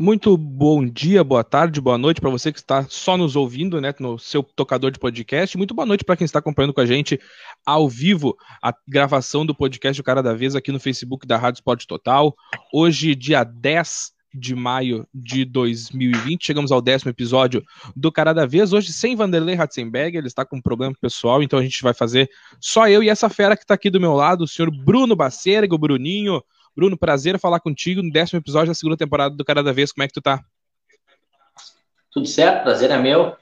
Muito bom dia, boa tarde, boa noite para você que está só nos ouvindo, né, no seu tocador de podcast. Muito boa noite para quem está acompanhando com a gente ao vivo a gravação do podcast O Cara da Vez aqui no Facebook da Rádio Esporte Total. Hoje, dia 10 de maio de 2020, chegamos ao décimo episódio do Cara da Vez. Hoje sem Vanderlei Ratzenberger, ele está com um problema pessoal, então a gente vai fazer só eu e essa fera que está aqui do meu lado, o senhor Bruno Bacerga, o Bruninho. Bruno, prazer falar contigo no décimo episódio da segunda temporada do Cara da Vez. Como é que tu tá? Tudo certo, prazer é meu.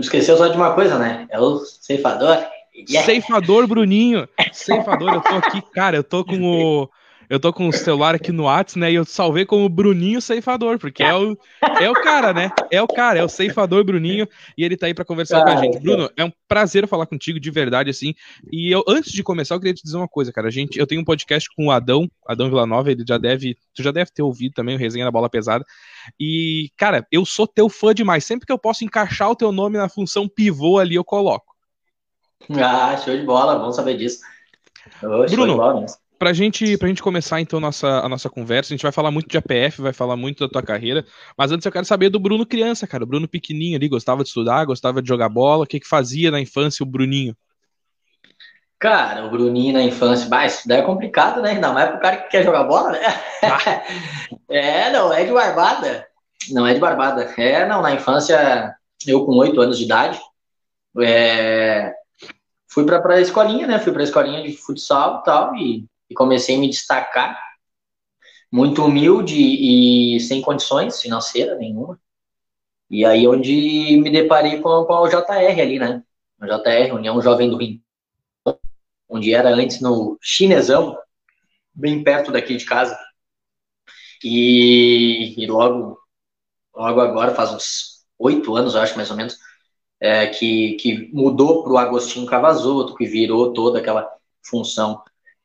Esqueceu só de uma coisa, né? É o ceifador. Yeah. Ceifador, Bruninho. Ceifador, eu tô aqui, cara, eu tô com o eu tô com o celular aqui no WhatsApp, né? E eu salvei como Bruninho Ceifador, porque é o, é o cara, né? É o cara, é o Ceifador Bruninho, e ele tá aí para conversar com a gente. Bruno, é um prazer falar contigo de verdade, assim. E eu, antes de começar, eu queria te dizer uma coisa, cara. A gente, eu tenho um podcast com o Adão, Adão Villanova, ele já deve, tu já deve ter ouvido também o Resenha da Bola Pesada. E, cara, eu sou teu fã demais. Sempre que eu posso encaixar o teu nome na função pivô ali, eu coloco. Ah, show de bola, vamos saber disso. Oxe, Bruno, Pra gente, pra gente começar então a nossa, a nossa conversa, a gente vai falar muito de APF, vai falar muito da tua carreira, mas antes eu quero saber do Bruno criança, cara. O Bruno pequenininho ali, gostava de estudar, gostava de jogar bola, o que que fazia na infância o Bruninho? Cara, o Bruninho na infância, bah, isso daí é complicado, né? Ainda mais pro cara que quer jogar bola, né? Ah. é, não, é de barbada. Não é de barbada. É, não, na infância, eu com oito anos de idade, é, fui pra, pra escolinha, né? Fui pra escolinha de futsal e tal, e e comecei a me destacar, muito humilde e sem condições financeiras nenhuma. E aí onde me deparei com, com o JR ali, né? O JR, União Jovem do Rio, onde era antes no Chinesão, bem perto daqui de casa. E, e logo, logo agora, faz uns oito anos, acho mais ou menos, é, que, que mudou para o Agostinho Cavazoto, que virou toda aquela função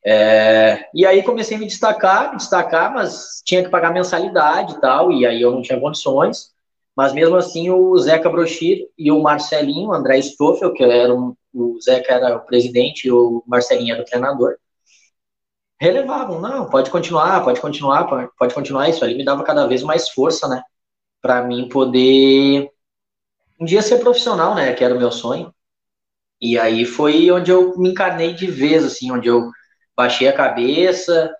é, e aí comecei a me destacar, me destacar, mas tinha que pagar mensalidade e tal, e aí eu não tinha condições. Mas mesmo assim, o Zeca Brochir e o Marcelinho, o André Stoffel, que era um, o Zeca era o presidente e o Marcelinho era o treinador, relevavam, não, pode continuar, pode continuar, pode continuar. Isso ali me dava cada vez mais força, né, para mim poder um dia ser profissional, né, que era o meu sonho. E aí foi onde eu me encarnei de vez, assim, onde eu baixei a cabeça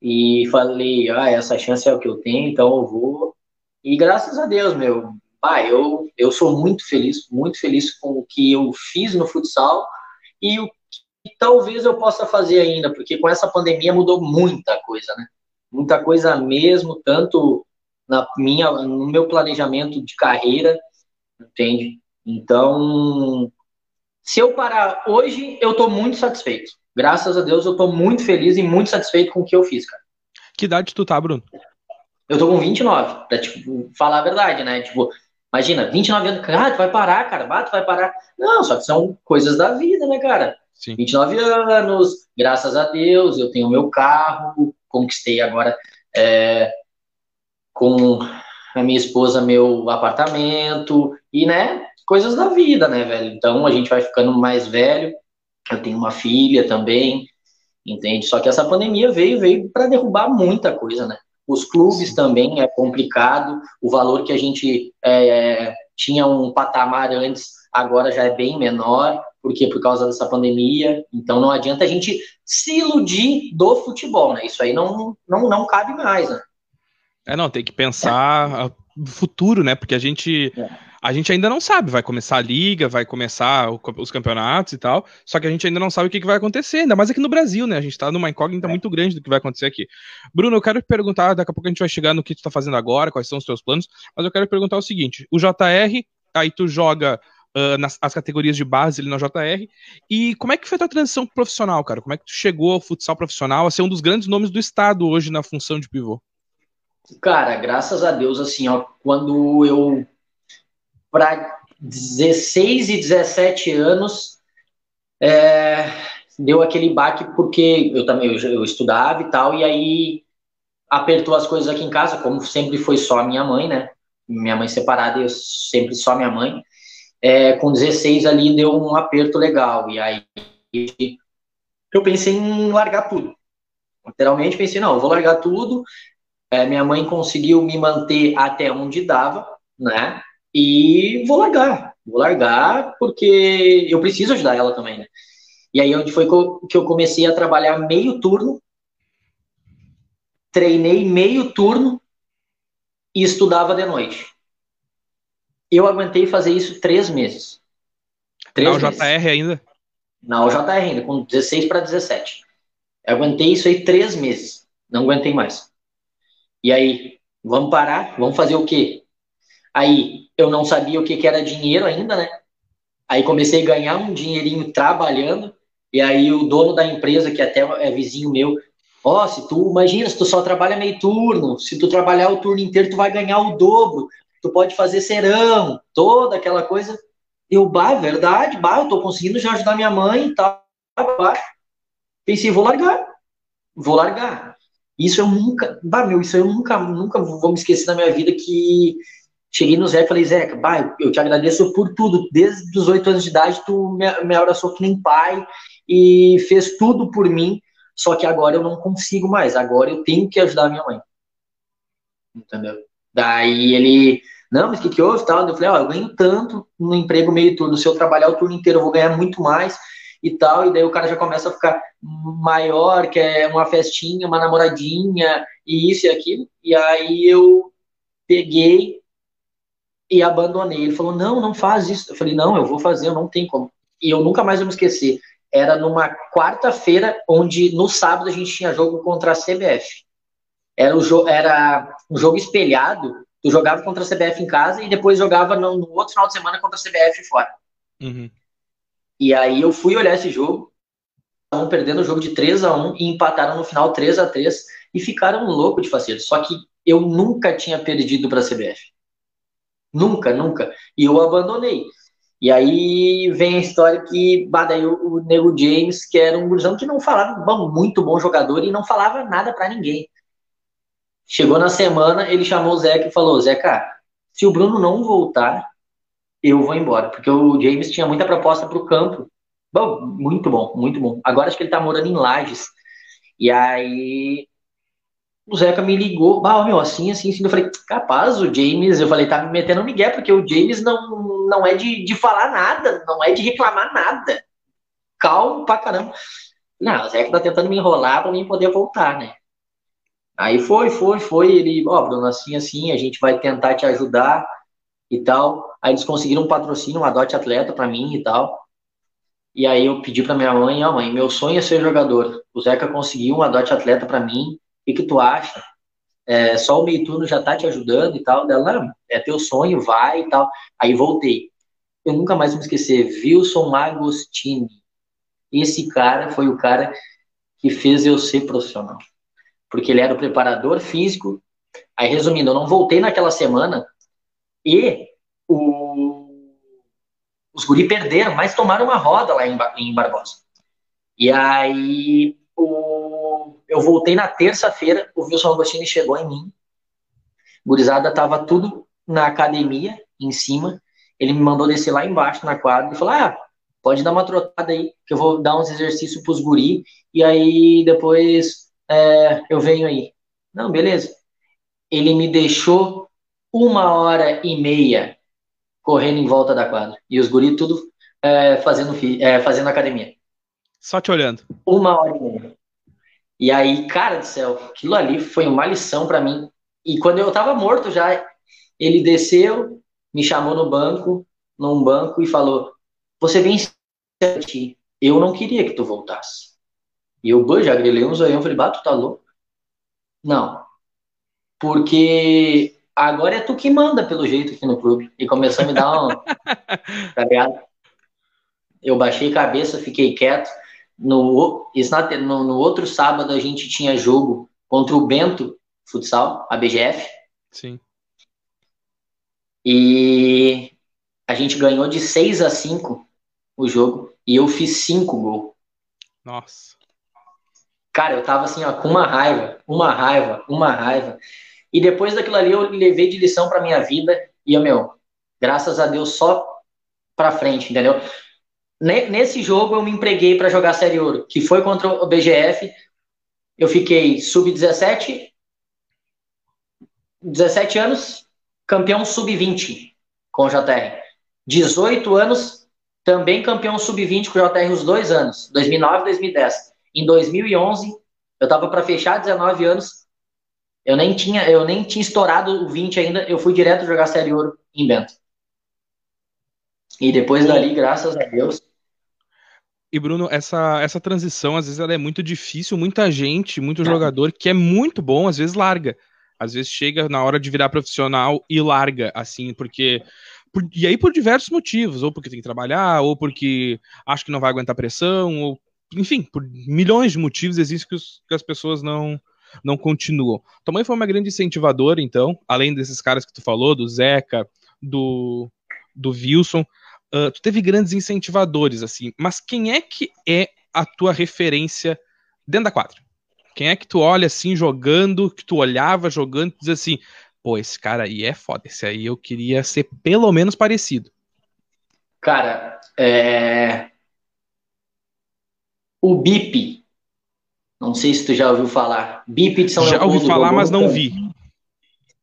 e falei, ah, essa chance é o que eu tenho, então eu vou. E graças a Deus, meu, ah, eu, eu sou muito feliz, muito feliz com o que eu fiz no futsal e o que talvez eu possa fazer ainda, porque com essa pandemia mudou muita coisa, né? Muita coisa mesmo, tanto na minha, no meu planejamento de carreira, entende? Então, se eu parar hoje, eu estou muito satisfeito graças a Deus, eu tô muito feliz e muito satisfeito com o que eu fiz, cara. Que idade tu tá, Bruno? Eu tô com 29, pra tipo, falar a verdade, né? Tipo, imagina, 29 anos, cara, tu vai parar, cara, bah, tu vai parar. Não, só que são coisas da vida, né, cara? Sim. 29 anos, graças a Deus, eu tenho meu carro, conquistei agora é, com a minha esposa meu apartamento, e, né, coisas da vida, né, velho? Então a gente vai ficando mais velho, eu tenho uma filha também, entende? Só que essa pandemia veio, veio para derrubar muita coisa, né? Os clubes também é complicado, o valor que a gente é, tinha um patamar antes, agora já é bem menor, porque por causa dessa pandemia, então não adianta a gente se iludir do futebol, né? Isso aí não, não, não cabe mais, né? É, não, tem que pensar o futuro, né? Porque a gente. É a gente ainda não sabe, vai começar a liga, vai começar o, os campeonatos e tal, só que a gente ainda não sabe o que, que vai acontecer, ainda mais aqui no Brasil, né? A gente tá numa incógnita é. muito grande do que vai acontecer aqui. Bruno, eu quero te perguntar, daqui a pouco a gente vai chegar no que tu tá fazendo agora, quais são os teus planos, mas eu quero perguntar o seguinte: o JR, aí tu joga uh, nas as categorias de base ali na JR, e como é que foi a tua transição profissional, cara? Como é que tu chegou ao futsal profissional, a ser um dos grandes nomes do estado hoje na função de pivô? Cara, graças a Deus, assim, ó, quando eu para 16 e 17 anos, é, deu aquele baque porque eu também eu, eu, estudava e tal, e aí apertou as coisas aqui em casa, como sempre foi só minha mãe, né? Minha mãe separada, eu sempre só minha mãe. É, com 16 ali deu um aperto legal, e aí eu pensei em largar tudo. Literalmente pensei, não, eu vou largar tudo, É, minha mãe conseguiu me manter até onde dava, né? E vou largar, vou largar porque eu preciso ajudar ela também, né? E aí onde foi que eu comecei a trabalhar meio turno, treinei meio turno e estudava de noite. Eu aguentei fazer isso três meses. Três Na meses. ainda? Na UJR ainda, com 16 para 17. Eu aguentei isso aí três meses. Não aguentei mais. E aí, vamos parar? Vamos fazer o quê? Aí, eu não sabia o que, que era dinheiro ainda, né? Aí comecei a ganhar um dinheirinho trabalhando. E aí o dono da empresa, que até é vizinho meu, ó, oh, se tu, imagina, se tu só trabalha meio turno, se tu trabalhar o turno inteiro, tu vai ganhar o dobro, tu pode fazer serão, toda aquela coisa. Eu, bah, verdade, bah, eu tô conseguindo já ajudar minha mãe e tal. Bah. Pensei, vou largar, vou largar. Isso eu nunca, bah, meu, isso eu nunca, nunca vou me esquecer na minha vida que cheguei no Zeca e falei, Zeca, bah, eu te agradeço por tudo, desde os oito anos de idade tu me, me abraçou que nem pai e fez tudo por mim, só que agora eu não consigo mais, agora eu tenho que ajudar a minha mãe. Entendeu? Daí ele, não, mas o que, que houve? Tal? Eu falei, ó, eu ganho tanto no emprego meio turno, se eu trabalhar o turno inteiro eu vou ganhar muito mais e tal, e daí o cara já começa a ficar maior, que é uma festinha, uma namoradinha, e isso e aquilo, e aí eu peguei e abandonei. Ele falou, não, não faz isso. Eu falei, não, eu vou fazer, eu não tenho como. E eu nunca mais vou me esquecer. Era numa quarta-feira, onde no sábado a gente tinha jogo contra a CBF. Era, o era um jogo espelhado, tu jogava contra a CBF em casa e depois jogava no, no outro final de semana contra a CBF fora. Uhum. E aí eu fui olhar esse jogo, estavam perdendo o jogo de 3 a 1 e empataram no final 3 a 3 e ficaram louco de faceiro. Só que eu nunca tinha perdido para a CBF. Nunca, nunca. E eu abandonei. E aí vem a história que, daí o, Nego James, que era um gurizão que não falava, muito bom jogador e não falava nada para ninguém. Chegou na semana, ele chamou o Zeca e falou: Zeca, se o Bruno não voltar, eu vou embora. Porque o James tinha muita proposta para o campo. Bom, muito bom, muito bom. Agora acho que ele tá morando em Lages. E aí o Zeca me ligou, bah, meu, assim, assim, assim. Eu falei, capaz, o James, eu falei, tá me metendo migué, porque o James não, não é de, de falar nada, não é de reclamar nada. Calmo pra caramba. Não, o Zeca tá tentando me enrolar pra mim poder voltar, né? Aí foi, foi, foi. Ele, ó, oh, Bruno, assim, assim, a gente vai tentar te ajudar e tal. Aí eles conseguiram um patrocínio, um adote atleta para mim e tal. E aí eu pedi para minha mãe, ó, oh, mãe, meu sonho é ser jogador. O Zeca conseguiu um adote atleta para mim. Que, que tu acha? É, só o meio turno já tá te ajudando e tal. Dela, é teu sonho, vai e tal. Aí voltei. Eu nunca mais me esquecer, Wilson Agostini. Esse cara foi o cara que fez eu ser profissional porque ele era o preparador físico. Aí, resumindo, eu não voltei naquela semana e o... os guri perderam, mas tomaram uma roda lá em Barbosa. E aí o... eu voltei na terça-feira, o Wilson Agostini chegou em mim. Gurizada tava tudo na academia, em cima. Ele me mandou descer lá embaixo na quadra e falou: Ah, pode dar uma trotada aí, que eu vou dar uns exercícios pros guri. E aí depois é, eu venho aí. Não, beleza. Ele me deixou uma hora e meia correndo em volta da quadra. E os guris tudo é, fazendo, é, fazendo academia. Só te olhando. Uma hora e meia. E aí, cara do céu, aquilo ali foi uma lição para mim. E quando eu tava morto já, ele desceu, me chamou no banco, num banco, e falou: Você vem aqui. Eu não queria que tu voltasse. E eu já grelei um zoião, falei, bato, tá louco? Não. Porque agora é tu que manda, pelo jeito, aqui no clube. E começou a me dar um. tá ligado? Eu baixei cabeça, fiquei quieto. No, no, no outro sábado a gente tinha jogo contra o Bento Futsal, a BGF. Sim. E a gente ganhou de 6 a 5 o jogo. E eu fiz 5 gols. Nossa. Cara, eu tava assim, ó, com uma raiva, uma raiva, uma raiva. E depois daquilo ali eu levei de lição pra minha vida e, meu, graças a Deus só pra frente, entendeu? Nesse jogo eu me empreguei para jogar Série Ouro, que foi contra o BGF. Eu fiquei sub-17, 17 anos, campeão sub-20 com o JR. 18 anos, também campeão sub-20 com o JR os dois anos, 2009 e 2010. Em 2011, eu estava para fechar 19 anos, eu nem tinha, eu nem tinha estourado o 20 ainda, eu fui direto jogar Série Ouro em Bento. E depois dali, graças a Deus, e Bruno, essa, essa transição, às vezes, ela é muito difícil. Muita gente, muito jogador que é muito bom, às vezes larga. Às vezes chega na hora de virar profissional e larga, assim, porque. Por, e aí por diversos motivos, ou porque tem que trabalhar, ou porque acha que não vai aguentar pressão, ou enfim, por milhões de motivos existem que, os, que as pessoas não, não continuam. Tua mãe foi uma grande incentivadora, então, além desses caras que tu falou, do Zeca, do, do Wilson. Uh, tu teve grandes incentivadores, assim, mas quem é que é a tua referência dentro da quadra? Quem é que tu olha assim jogando, que tu olhava jogando e diz assim, pô, esse cara aí é foda, esse aí eu queria ser pelo menos parecido. Cara, é... o BIP, não sei se tu já ouviu falar, BIP de São Já ouvi falar, mas não vi.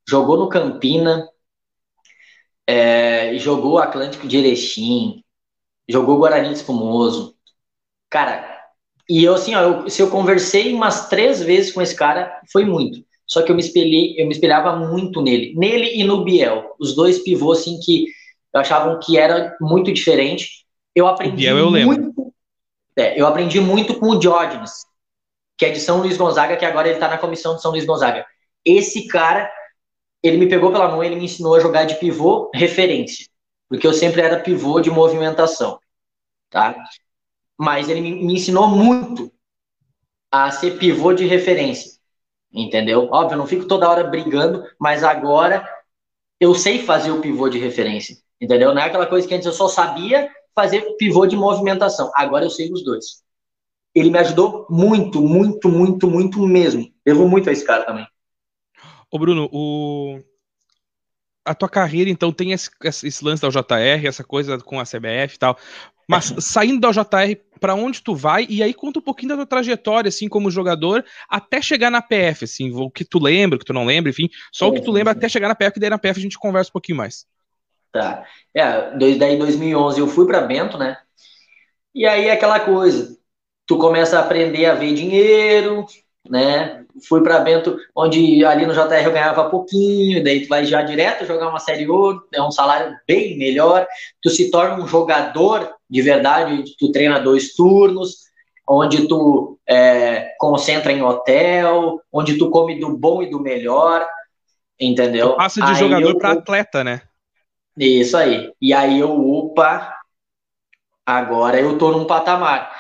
Jogou no Campina, é, jogou Atlântico de Erechim, jogou Guarani de Espumoso. Cara, e eu assim, ó, eu, se eu conversei umas três vezes com esse cara, foi muito. Só que eu me espelhei, eu me espelhava muito nele. Nele e no Biel. Os dois pivôs, assim, que eu achavam que era muito diferente. Eu aprendi Biel, eu muito. Lembro. É, eu aprendi muito com o Diógenes, que é de São Luís Gonzaga, que agora ele tá na comissão de São Luís Gonzaga. Esse cara ele me pegou pela mão, ele me ensinou a jogar de pivô referência, porque eu sempre era pivô de movimentação, tá? Mas ele me ensinou muito a ser pivô de referência, entendeu? Óbvio, eu não fico toda hora brigando, mas agora eu sei fazer o pivô de referência, entendeu? Não é aquela coisa que antes eu só sabia fazer pivô de movimentação, agora eu sei os dois. Ele me ajudou muito, muito, muito, muito mesmo. Devo muito a esse cara também. Ô Bruno, o... a tua carreira então tem esse, esse, lance da JR, essa coisa com a CBF e tal. Mas uhum. saindo da JR, para onde tu vai? E aí conta um pouquinho da tua trajetória, assim, como jogador, até chegar na PF, assim, o que tu lembra, o que tu não lembra, enfim, só o que tu lembra até chegar na PF, que daí na PF a gente conversa um pouquinho mais. Tá. É, daí em 2011 eu fui para Bento, né? E aí aquela coisa, tu começa a aprender a ver dinheiro, né? Fui para Bento, onde ali no JR eu ganhava pouquinho, daí tu vai já direto jogar uma série ouro, é um salário bem melhor, tu se torna um jogador de verdade, tu treina dois turnos, onde tu é, concentra em hotel, onde tu come do bom e do melhor, entendeu? Tu passa de aí jogador para atleta, né? Isso aí. E aí eu, opa, agora eu tô num patamar.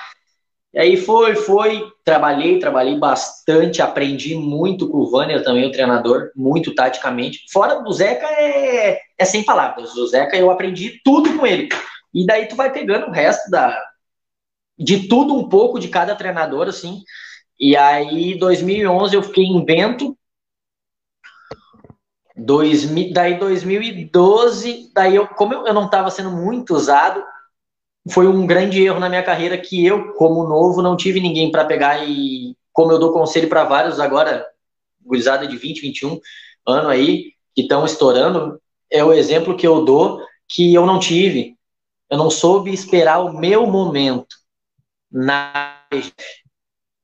E aí foi, foi, trabalhei, trabalhei bastante, aprendi muito com o Vanner também, o treinador, muito taticamente. Fora do Zeca é, é sem palavras. O Zeca eu aprendi tudo com ele. E daí tu vai pegando o resto da de tudo um pouco de cada treinador assim. E aí 2011 eu fiquei em Bento. 2000, daí 2012, daí eu como eu, eu não estava sendo muito usado, foi um grande erro na minha carreira que eu, como novo, não tive ninguém para pegar e, como eu dou conselho para vários agora, gurizada de 20, 21 ano aí, que estão estourando, é o exemplo que eu dou que eu não tive. Eu não soube esperar o meu momento na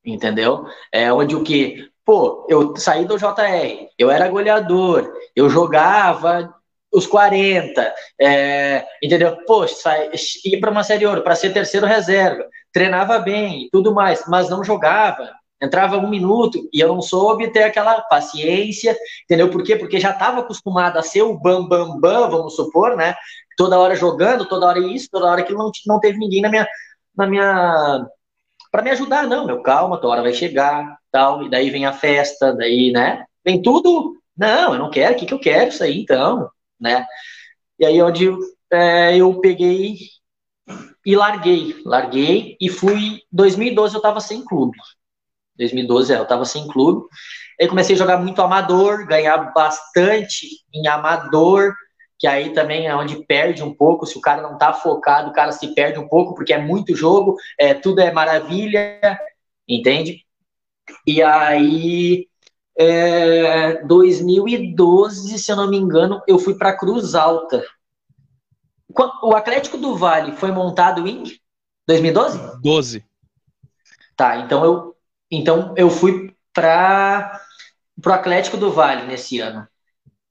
entendeu? É onde o que, pô, eu saí do JR, eu era goleador, eu jogava os 40, é, entendeu? Poxa, ia para uma Série Ouro para ser terceiro reserva, treinava bem e tudo mais, mas não jogava, entrava um minuto e eu não soube ter aquela paciência, entendeu? Por quê? Porque já estava acostumado a ser o bam, bam, bam, vamos supor, né? Toda hora jogando, toda hora isso, toda hora que não, não teve ninguém na minha, na minha para me ajudar, não, meu, calma, tua hora vai chegar, tal, e daí vem a festa, daí, né? Vem tudo, não, eu não quero, o que, que eu quero isso aí, então, né? E aí onde é, eu peguei e larguei, larguei e fui. 2012 eu estava sem clube. 2012 é, eu estava sem clube. Aí comecei a jogar muito amador, ganhar bastante em amador, que aí também é onde perde um pouco. Se o cara não tá focado, o cara se perde um pouco, porque é muito jogo, é, tudo é maravilha, entende? E aí É, 2012, se eu não me engano, eu fui para Cruz Alta. O Atlético do Vale foi montado em 2012? 12. Tá, então eu, então eu fui para o Atlético do Vale nesse ano.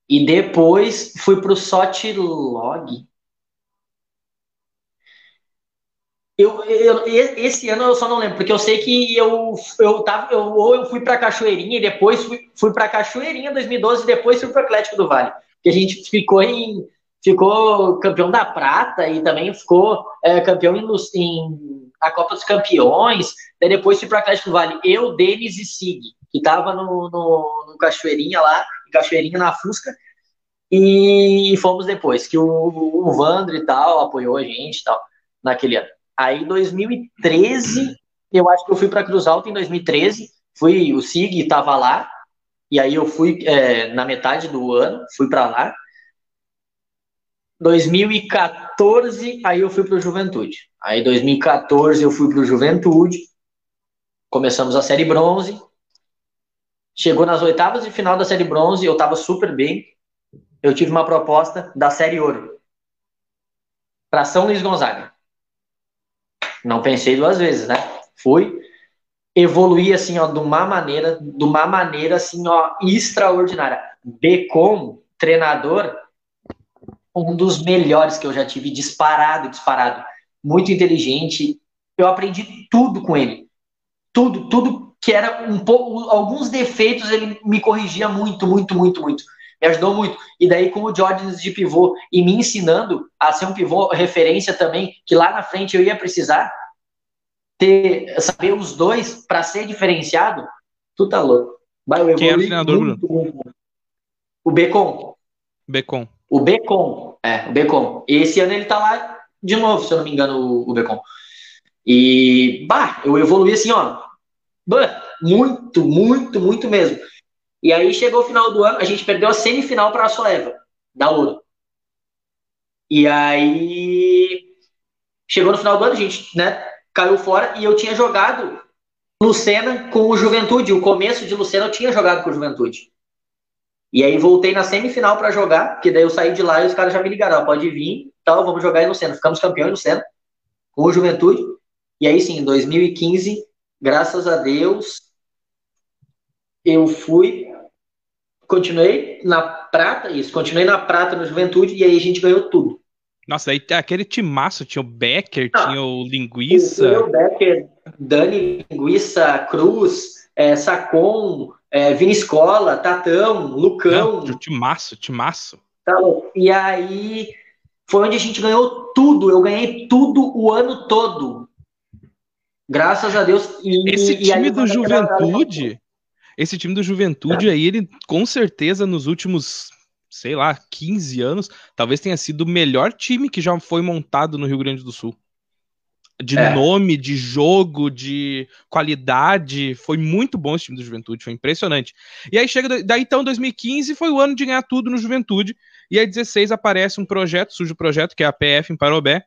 E depois fui para o Sotilog. Eu, eu, esse ano eu só não lembro, porque eu sei que eu, eu tava, eu, ou eu fui para Cachoeirinha e depois fui, fui para Cachoeirinha em 2012 e depois fui para o Atlético do Vale. Que a gente ficou em ficou campeão da prata e também ficou é, campeão em, em, a Copa dos Campeões. Daí depois fui para Atlético do Vale. Eu, Denis e Sig, que tava no, no, no Cachoeirinha lá, em Cachoeirinha na Fusca. E fomos depois, que o, o Vandro e tal apoiou a gente e tal, naquele ano. Aí, 2013, eu acho que eu fui para Cruz Alta em 2013. Fui, o Sig estava lá, e aí eu fui é, na metade do ano, fui para lá. 2014, aí eu fui para o Juventude. Aí, 2014, eu fui para o Juventude. Começamos a Série Bronze. Chegou nas oitavas de final da Série Bronze, eu estava super bem. Eu tive uma proposta da Série Ouro para São Luís Gonzaga. Não pensei duas vezes, né? Fui, evoluí assim, ó, de uma maneira, de uma maneira assim, ó, extraordinária. Becom, treinador, um dos melhores que eu já tive, disparado, disparado. Muito inteligente. Eu aprendi tudo com ele. Tudo, tudo que era um pouco. Alguns defeitos ele me corrigia muito, muito, muito, muito. Me ajudou muito. E daí, com o Jordan de pivô e me ensinando a ser um pivô referência também, que lá na frente eu ia precisar ter, saber os dois para ser diferenciado, tu tá louco. Vai, Quem é o treinador, muito, Bruno? Muito. O Becon. Becon. O Becon, é, o Becon. E esse ano ele tá lá de novo, se eu não me engano, o, o Becon. E, bah, eu evolui assim, ó. Muito, muito, muito mesmo. E aí chegou o final do ano, a gente perdeu a semifinal para a Soeva, da Ouro. E aí chegou no final do ano, a gente, né, caiu fora e eu tinha jogado Lucena com o Juventude. O começo de Lucena eu tinha jogado com o Juventude. E aí voltei na semifinal para jogar, porque daí eu saí de lá e os caras já me ligaram, pode vir, tal, vamos jogar em Lucena. Ficamos campeões em Lucena, com o Juventude. E aí sim, em 2015, graças a Deus, eu fui, continuei na prata, isso, continuei na prata no Juventude, e aí a gente ganhou tudo. Nossa, aí aquele timaço, tinha o Becker, ah, tinha o Linguiça. O Becker, Dani Linguiça, Cruz, é, Sacon, é, Vini Escola, Tatão, Lucão. Não, timaço, timaço. Tá e aí foi onde a gente ganhou tudo. Eu ganhei tudo o ano todo. Graças a Deus. E, esse time do Juventude, esse time do Juventude aí, ele com certeza nos últimos, sei lá, 15 anos, talvez tenha sido o melhor time que já foi montado no Rio Grande do Sul de é. nome, de jogo, de qualidade. Foi muito bom esse time do Juventude, foi impressionante. E aí chega, daí então 2015 foi o ano de ganhar tudo no Juventude. E aí 16 aparece um projeto, surge o projeto, que é a PF em Parobé,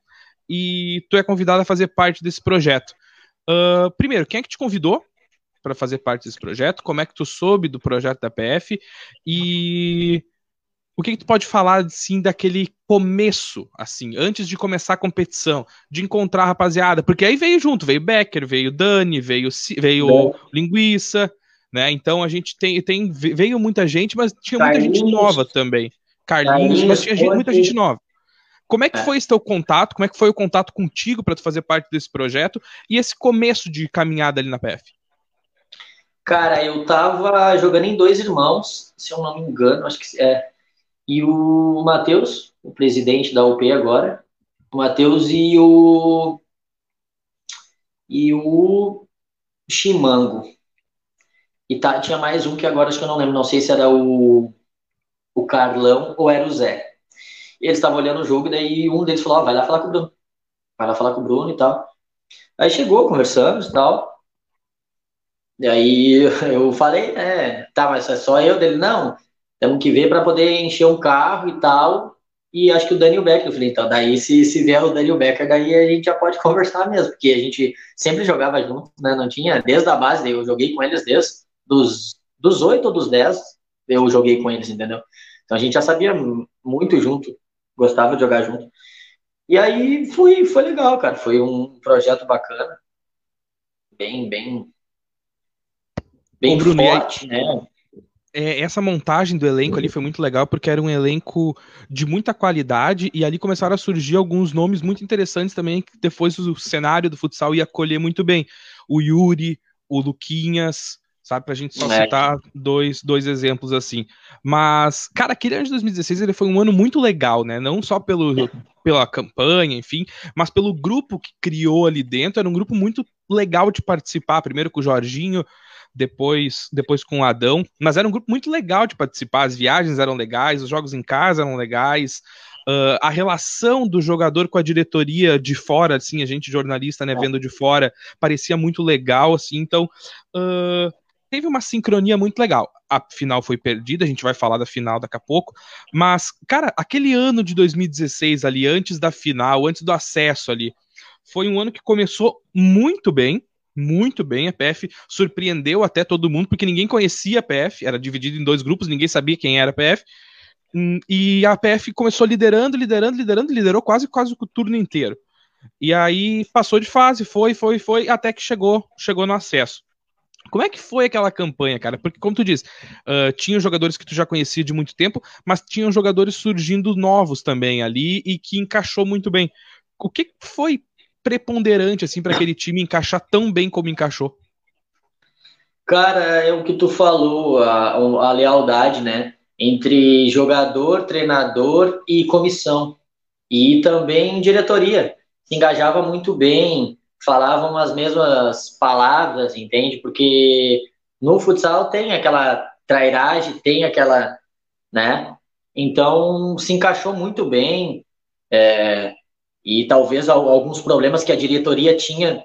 e tu é convidado a fazer parte desse projeto. Uh, primeiro, quem é que te convidou para fazer parte desse projeto? Como é que tu soube do projeto da PF? E o que, que tu pode falar assim daquele começo, assim, antes de começar a competição, de encontrar a rapaziada? Porque aí veio junto, veio Becker, veio Dani, veio veio Linguiça, né? Então a gente tem, tem veio muita gente, mas tinha muita Carlinhos, gente nova também. Carlinhos, Carlinhos mas tinha gente, muita gente nova. Como é que é. foi esse teu contato? Como é que foi o contato contigo para tu fazer parte desse projeto e esse começo de caminhada ali na PF? Cara, eu tava jogando em dois irmãos, se eu não me engano, acho que é e o Matheus, o presidente da UP agora, o Matheus e o e o Chimango. E tá, tinha mais um que agora acho que eu não lembro, não sei se era o, o Carlão ou era o Zé. E eles estavam olhando o jogo, e daí um deles falou: oh, vai lá falar com o Bruno. Vai lá falar com o Bruno e tal. Aí chegou, conversamos e tal. E aí eu falei, é, tá, mas é só eu dele, não. Temos que ver para poder encher um carro e tal. E acho que o Daniel Becker, eu falei, então, daí se, se vier o Daniel Becker, daí a gente já pode conversar mesmo, porque a gente sempre jogava junto, né? Não tinha, desde a base, eu joguei com eles desde dos dos oito ou dos dez, eu joguei com eles, entendeu? Então a gente já sabia muito junto, gostava de jogar junto. E aí foi, foi legal, cara. Foi um projeto bacana. Bem, bem. Bem Bruno, forte, aí, né? É, essa montagem do elenco ali foi muito legal porque era um elenco de muita qualidade e ali começaram a surgir alguns nomes muito interessantes também que depois o cenário do futsal ia acolher muito bem. O Yuri, o Luquinhas, sabe? Pra gente só é. citar dois, dois exemplos assim. Mas, cara, aquele ano de 2016 ele foi um ano muito legal, né? Não só pelo, pela campanha, enfim, mas pelo grupo que criou ali dentro. Era um grupo muito legal de participar, primeiro com o Jorginho, depois, depois com o Adão. Mas era um grupo muito legal de participar. As viagens eram legais, os jogos em casa eram legais. Uh, a relação do jogador com a diretoria de fora, assim, a gente jornalista, né, vendo de fora, parecia muito legal, assim, então uh, teve uma sincronia muito legal. A final foi perdida, a gente vai falar da final daqui a pouco, mas, cara, aquele ano de 2016 ali, antes da final, antes do acesso ali, foi um ano que começou muito bem, muito bem. A PF surpreendeu até todo mundo, porque ninguém conhecia a PF, era dividido em dois grupos, ninguém sabia quem era a PF. Hum, e a PF começou liderando, liderando, liderando, liderou quase quase o turno inteiro. E aí passou de fase, foi, foi, foi, até que chegou, chegou no acesso. Como é que foi aquela campanha, cara? Porque, como tu diz, uh, tinha jogadores que tu já conhecia de muito tempo, mas tinham jogadores surgindo novos também ali e que encaixou muito bem. O que foi preponderante assim para aquele time encaixar tão bem como encaixou? Cara, é o que tu falou, a, a lealdade, né? Entre jogador, treinador e comissão. E também diretoria. Se engajava muito bem, falavam as mesmas palavras, entende? Porque no futsal tem aquela trairagem, tem aquela, né? Então se encaixou muito bem. É, e talvez alguns problemas que a diretoria tinha,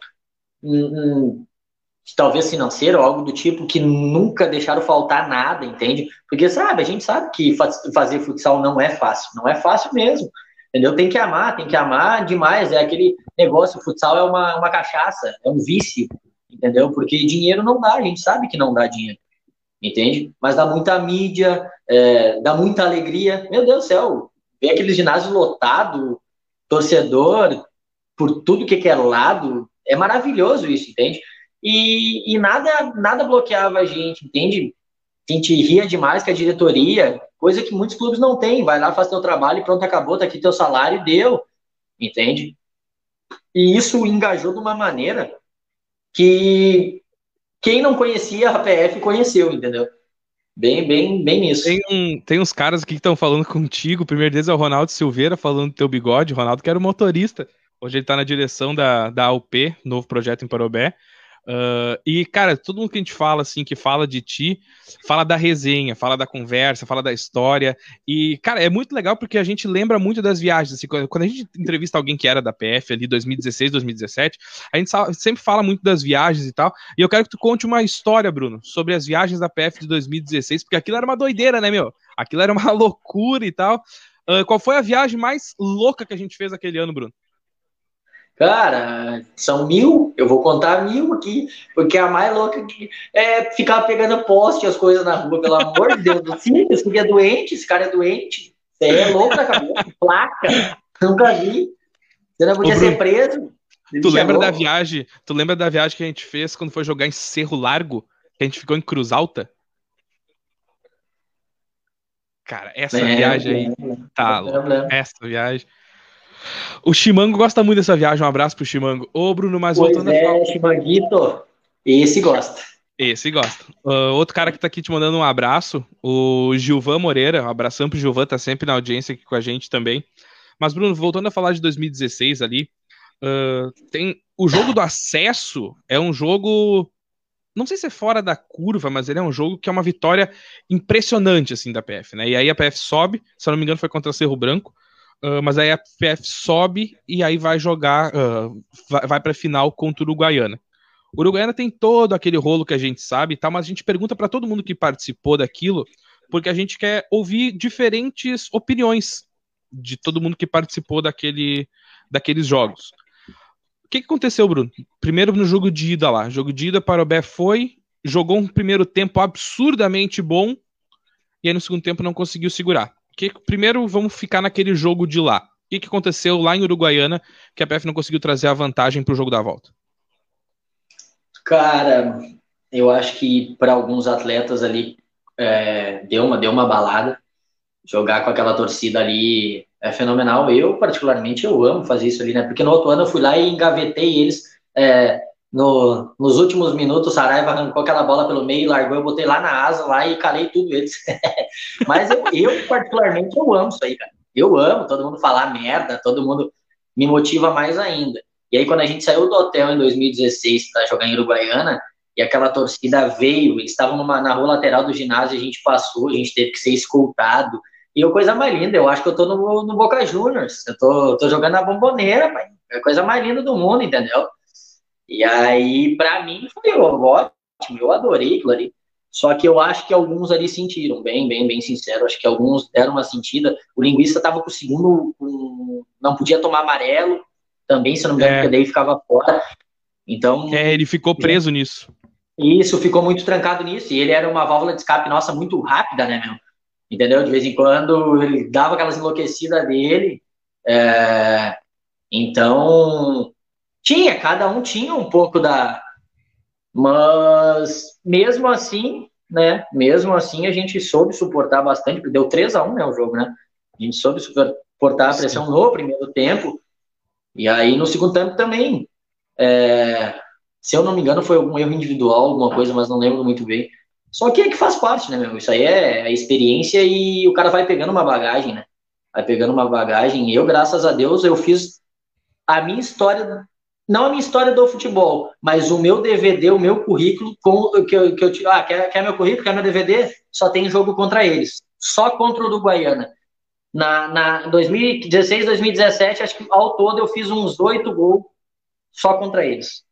talvez financeiro, algo do tipo, que nunca deixaram faltar nada, entende? Porque, sabe, a gente sabe que fazer futsal não é fácil, não é fácil mesmo, entendeu? Tem que amar, tem que amar demais, é aquele negócio, futsal é uma, uma cachaça, é um vício, entendeu? Porque dinheiro não dá, a gente sabe que não dá dinheiro, entende? Mas dá muita mídia, é, dá muita alegria, meu Deus do céu, ver aquele ginásio lotado, torcedor, por tudo que é lado, é maravilhoso isso, entende? E, e nada, nada bloqueava a gente, entende? A gente ria demais com a diretoria, coisa que muitos clubes não têm. Vai lá, faz teu trabalho e pronto, acabou, tá aqui teu salário deu, entende? E isso engajou de uma maneira que quem não conhecia a PF conheceu, entendeu? Bem, bem, bem nisso. Tem, um, tem uns caras aqui que estão falando contigo. O primeiro deles é o Ronaldo Silveira falando do teu bigode. Ronaldo que era o motorista. Hoje ele está na direção da, da AUP, novo projeto em Parobé. Uh, e, cara, todo mundo que a gente fala, assim, que fala de ti, fala da resenha, fala da conversa, fala da história. E, cara, é muito legal porque a gente lembra muito das viagens. Assim, quando a gente entrevista alguém que era da PF ali 2016, 2017, a gente sempre fala muito das viagens e tal. E eu quero que tu conte uma história, Bruno, sobre as viagens da PF de 2016, porque aquilo era uma doideira, né, meu? Aquilo era uma loucura e tal. Uh, qual foi a viagem mais louca que a gente fez aquele ano, Bruno? Cara, são mil, eu vou contar mil aqui, porque a mais louca que é ficar pegando poste as coisas na rua, pelo amor de Deus. Sim, esse cara é doente, esse cara é doente. Você é louco na cabeça, placa, nunca vi. Você não podia ser preso. Tu lembra da viagem? Tu lembra da viagem que a gente fez quando foi jogar em Cerro Largo? Que a gente ficou em Cruz Alta? Cara, essa é, viagem aí tá. Essa viagem. O Chimango gosta muito dessa viagem. Um abraço pro Chimango. Ô, Bruno, mas pois voltando é, a falar. Chimanguito. Esse gosta. Esse gosta. Uh, outro cara que tá aqui te mandando um abraço, o Gilvan Moreira. Um abração pro Gilvan, tá sempre na audiência aqui com a gente também. Mas, Bruno, voltando a falar de 2016 ali, uh, tem o jogo do acesso é um jogo. Não sei se é fora da curva, mas ele é um jogo que é uma vitória impressionante, assim, da PF, né? E aí a PF sobe, se eu não me engano, foi contra Cerro Branco. Uh, mas aí a PF sobe e aí vai jogar, uh, vai, vai para final contra o Uruguaiana. O Uruguaiana tem todo aquele rolo que a gente sabe, tá? mas a gente pergunta para todo mundo que participou daquilo, porque a gente quer ouvir diferentes opiniões de todo mundo que participou daquele, daqueles jogos. O que, que aconteceu, Bruno? Primeiro no jogo de ida lá. Jogo de ida, Parobé foi, jogou um primeiro tempo absurdamente bom e aí no segundo tempo não conseguiu segurar. Que, primeiro vamos ficar naquele jogo de lá. O que, que aconteceu lá em Uruguaiana que a PF não conseguiu trazer a vantagem para o jogo da volta? Cara, eu acho que para alguns atletas ali é, deu, uma, deu uma balada. Jogar com aquela torcida ali é fenomenal. Eu, particularmente, eu amo fazer isso ali, né? Porque no outro ano eu fui lá e engavetei eles. É, no, nos últimos minutos, o Saraiva arrancou aquela bola pelo meio, largou, eu botei lá na asa lá e calei tudo eles. Mas eu, eu, particularmente, eu amo isso aí, cara. Eu amo todo mundo falar merda, todo mundo me motiva mais ainda. E aí, quando a gente saiu do hotel em 2016 para jogar em Uruguaiana, e aquela torcida veio, eles estavam na rua lateral do ginásio, a gente passou, a gente teve que ser escoltado. E a coisa mais linda, eu acho que eu tô no, no Boca Juniors, eu tô, tô jogando na bomboneira, pai. é a coisa mais linda do mundo, entendeu? E aí, para mim, foi ótimo, eu adorei aquilo ali. Só que eu acho que alguns ali sentiram, bem, bem, bem sincero. Acho que alguns deram uma sentida. O linguista estava com o segundo, com, não podia tomar amarelo também, se eu não me engano, é. porque daí ficava fora. Então. É, ele ficou preso é. nisso. Isso, ficou muito trancado nisso. E ele era uma válvula de escape nossa muito rápida, né, meu? Entendeu? De vez em quando ele dava aquelas enlouquecidas dele. É... Então, tinha, cada um tinha um pouco da. Mas mesmo assim, né? Mesmo assim, a gente soube suportar bastante, porque deu 3 a 1 né, o jogo, né? A gente soube suportar a pressão Sim. no primeiro tempo. E aí no segundo tempo também. É, se eu não me engano, foi algum erro individual, alguma coisa, mas não lembro muito bem. Só que é que faz parte, né, meu? Isso aí é a experiência e o cara vai pegando uma bagagem, né? Vai pegando uma bagagem. E eu, graças a Deus, eu fiz a minha história não a minha história do futebol, mas o meu DVD, o meu currículo, com, que, eu, que eu ah, quer, quer meu currículo, quer meu DVD? Só tem jogo contra eles, só contra o do Guaiana. Na, na 2016, 2017, acho que ao todo eu fiz uns oito gols só contra eles.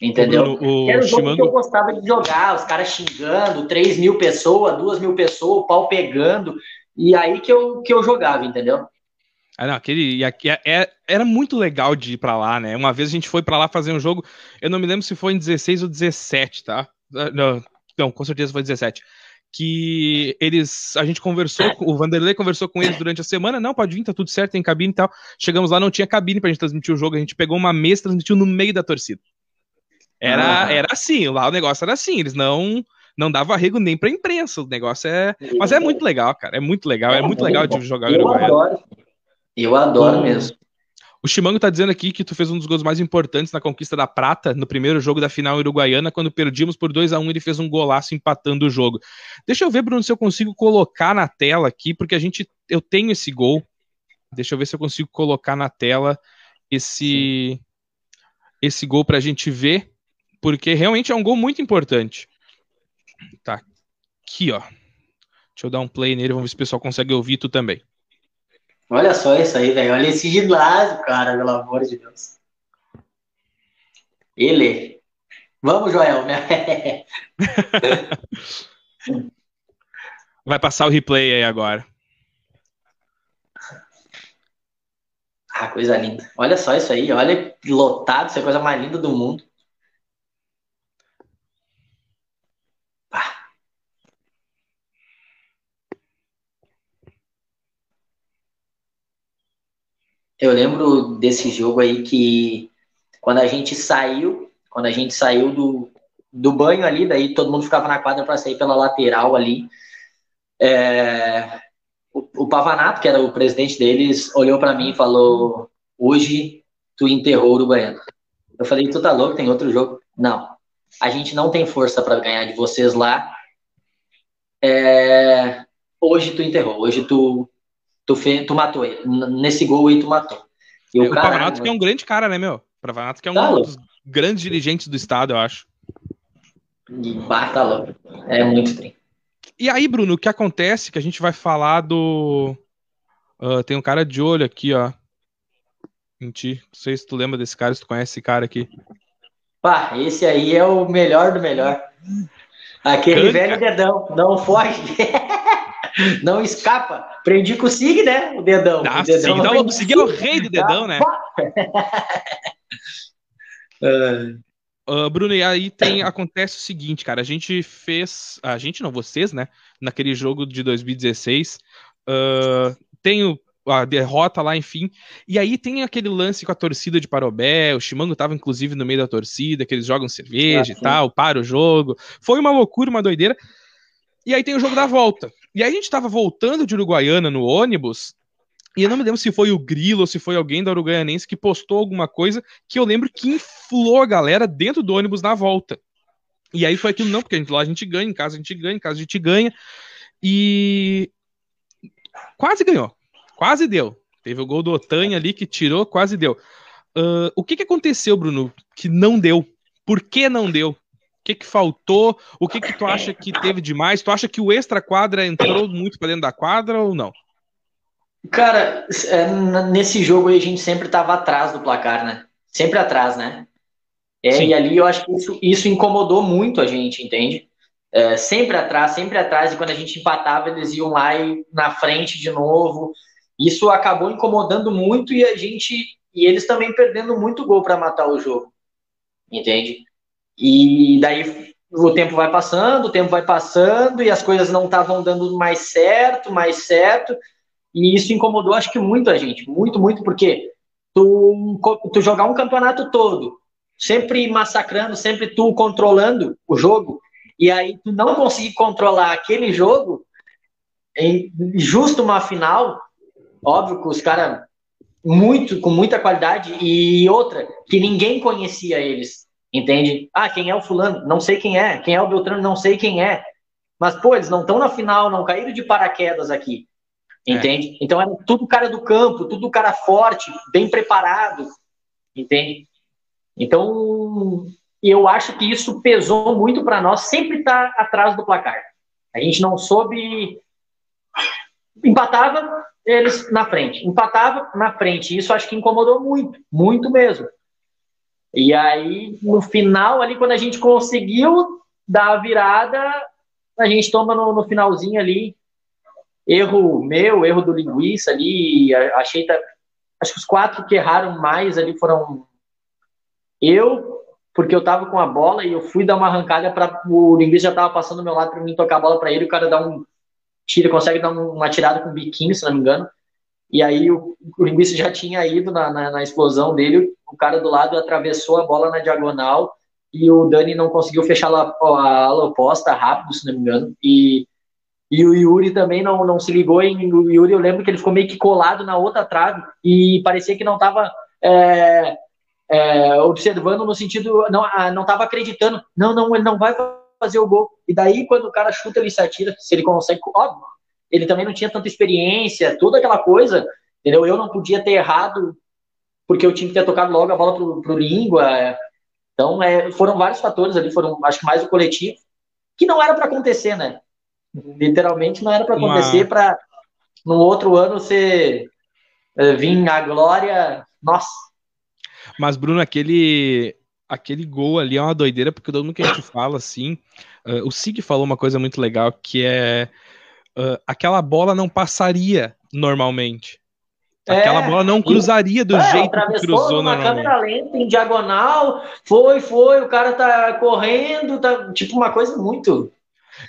Entendeu? O, o, Era o jogo que eu gostava de jogar, os caras xingando, 3 mil pessoas, 2 mil pessoas, o pau pegando, e aí que eu, que eu jogava, entendeu? Ah, não, aquele. É, é, era muito legal de ir pra lá, né? Uma vez a gente foi pra lá fazer um jogo. Eu não me lembro se foi em 16 ou 17, tá? Ah, não, não com certeza foi 17. Que eles. A gente conversou, o Vanderlei conversou com eles durante a semana. Não, pode vir, tá tudo certo, tem cabine e tal. Chegamos lá, não tinha cabine pra gente transmitir o jogo. A gente pegou uma mesa e transmitiu no meio da torcida. Era, ah. era assim, lá o negócio era assim. Eles não não dava arrego nem pra imprensa. O negócio é. Mas é muito legal, cara. É muito legal. É muito legal de jogar eu adoro, eu adoro o, mesmo. O Chimango tá dizendo aqui que tu fez um dos gols mais importantes na conquista da prata no primeiro jogo da final uruguaiana, quando perdíamos por 2 a 1 ele fez um golaço empatando o jogo. Deixa eu ver, Bruno, se eu consigo colocar na tela aqui, porque a gente eu tenho esse gol. Deixa eu ver se eu consigo colocar na tela esse esse gol pra gente ver, porque realmente é um gol muito importante. Tá aqui, ó. Deixa eu dar um play nele, vamos ver se o pessoal consegue ouvir tu também. Olha só isso aí, velho. Olha esse ginásio, cara, pelo amor de Deus. Ele. Vamos, Joel? Vai passar o replay aí agora. Ah, coisa linda. Olha só isso aí. Olha, lotado. Isso é a coisa mais linda do mundo. Eu lembro desse jogo aí que quando a gente saiu, quando a gente saiu do, do banho ali, daí todo mundo ficava na quadra para sair pela lateral ali. É, o, o, Pavanato, que era o presidente deles, olhou para mim e falou: Hoje tu enterrou o Uruguaiano. Eu falei: Tu tá louco? Tem outro jogo? Não. A gente não tem força para ganhar de vocês lá. É, hoje tu enterrou. Hoje tu tu, fe, tu matou ele. Nesse gol aí tu matou. E o, o Pavanato que é um grande cara, né, meu? O Pavanato que é um tá dos grandes dirigentes do estado, eu acho. Bah, tá louco. É muito trem. E aí, Bruno, o que acontece que a gente vai falar do... Uh, tem um cara de olho aqui, ó. Em ti. Não sei se tu lembra desse cara, se tu conhece esse cara aqui. Pá, esse aí é o melhor do melhor. Aquele velho dedão, não foge. não escapa. Prendi com o Sig, né? O dedão. Ah, o dedão Sig, o Sig é o rei do dedão, né? Uh, Bruno, e aí tem, acontece o seguinte, cara, a gente fez, a gente não, vocês, né, naquele jogo de 2016, uh, tem o, a derrota lá, enfim, e aí tem aquele lance com a torcida de Parobé, o Chimango tava inclusive no meio da torcida, que eles jogam cerveja ah, e tal, para o jogo, foi uma loucura, uma doideira, e aí tem o jogo da volta, e aí a gente tava voltando de Uruguaiana no ônibus, e eu não me lembro se foi o Grilo ou se foi alguém da Uruguaianense que postou alguma coisa que eu lembro que inflou a galera dentro do ônibus na volta. E aí foi aquilo, não, porque a gente, lá a gente ganha, em casa a gente ganha, em casa a gente ganha. E quase ganhou. Quase deu. Teve o gol do Otanha ali que tirou, quase deu. Uh, o que, que aconteceu, Bruno, que não deu? Por que não deu? O que, que faltou? O que, que tu acha que teve demais? Tu acha que o extra quadra entrou muito para dentro da quadra ou não? Cara, é, nesse jogo aí a gente sempre estava atrás do placar, né? Sempre atrás, né? É, e ali eu acho que isso, isso incomodou muito a gente, entende? É, sempre atrás, sempre atrás, e quando a gente empatava, eles iam lá e na frente de novo. Isso acabou incomodando muito e a gente. E eles também perdendo muito gol para matar o jogo. Entende? E daí o tempo vai passando, o tempo vai passando, e as coisas não estavam dando mais certo, mais certo. E isso incomodou, acho que muito a gente, muito, muito, porque tu, tu jogar um campeonato todo, sempre massacrando, sempre tu controlando o jogo, e aí tu não conseguir controlar aquele jogo, em justo uma final, óbvio que os caras muito com muita qualidade e outra que ninguém conhecia eles, entende? Ah, quem é o fulano? Não sei quem é. Quem é o Beltrano? Não sei quem é. Mas pô, eles não estão na final, não caíram de paraquedas aqui. É. Entende? É. Então era tudo cara do campo, tudo cara forte, bem preparado. Entende? Então, eu acho que isso pesou muito para nós sempre estar tá atrás do placar. A gente não soube. Empatava, eles na frente. Empatava na frente. Isso acho que incomodou muito, muito mesmo. E aí, no final, ali, quando a gente conseguiu dar a virada, a gente toma no, no finalzinho ali erro meu, erro do linguiça ali, achei acho que os quatro que erraram mais ali foram eu, porque eu tava com a bola e eu fui dar uma arrancada para o linguiça já tava passando do meu lado para mim tocar a bola para ele, o cara dá um tira, consegue dar uma tirada com biquinho, se não me engano. E aí o, o já tinha ido na, na, na explosão dele, o cara do lado atravessou a bola na diagonal e o Dani não conseguiu fechar a, a ala oposta rápido, se não me engano. E e o Yuri também não, não se ligou em. O Yuri, eu lembro que ele ficou meio que colado na outra trave e parecia que não estava é, é, observando no sentido. Não não estava acreditando. Não, não, ele não vai fazer o gol. E daí, quando o cara chuta, ele se atira. Se ele consegue. Óbvio, ele também não tinha tanta experiência, toda aquela coisa. Entendeu? Eu não podia ter errado porque eu tinha que ter tocado logo a bola pro, pro língua. Então, é, foram vários fatores ali, foram, acho que mais o coletivo, que não era para acontecer, né? Literalmente não era para acontecer Uma... para no outro ano você uh, vir a glória. Nossa. Mas, Bruno, aquele aquele gol ali é uma doideira, porque todo mundo que a gente fala assim. Uh, o Sig falou uma coisa muito legal que é uh, aquela bola não passaria normalmente. Aquela é, bola não cruzaria do é, jeito que cruzou na câmera lenta, em diagonal, foi, foi, o cara tá correndo, tá tipo uma coisa muito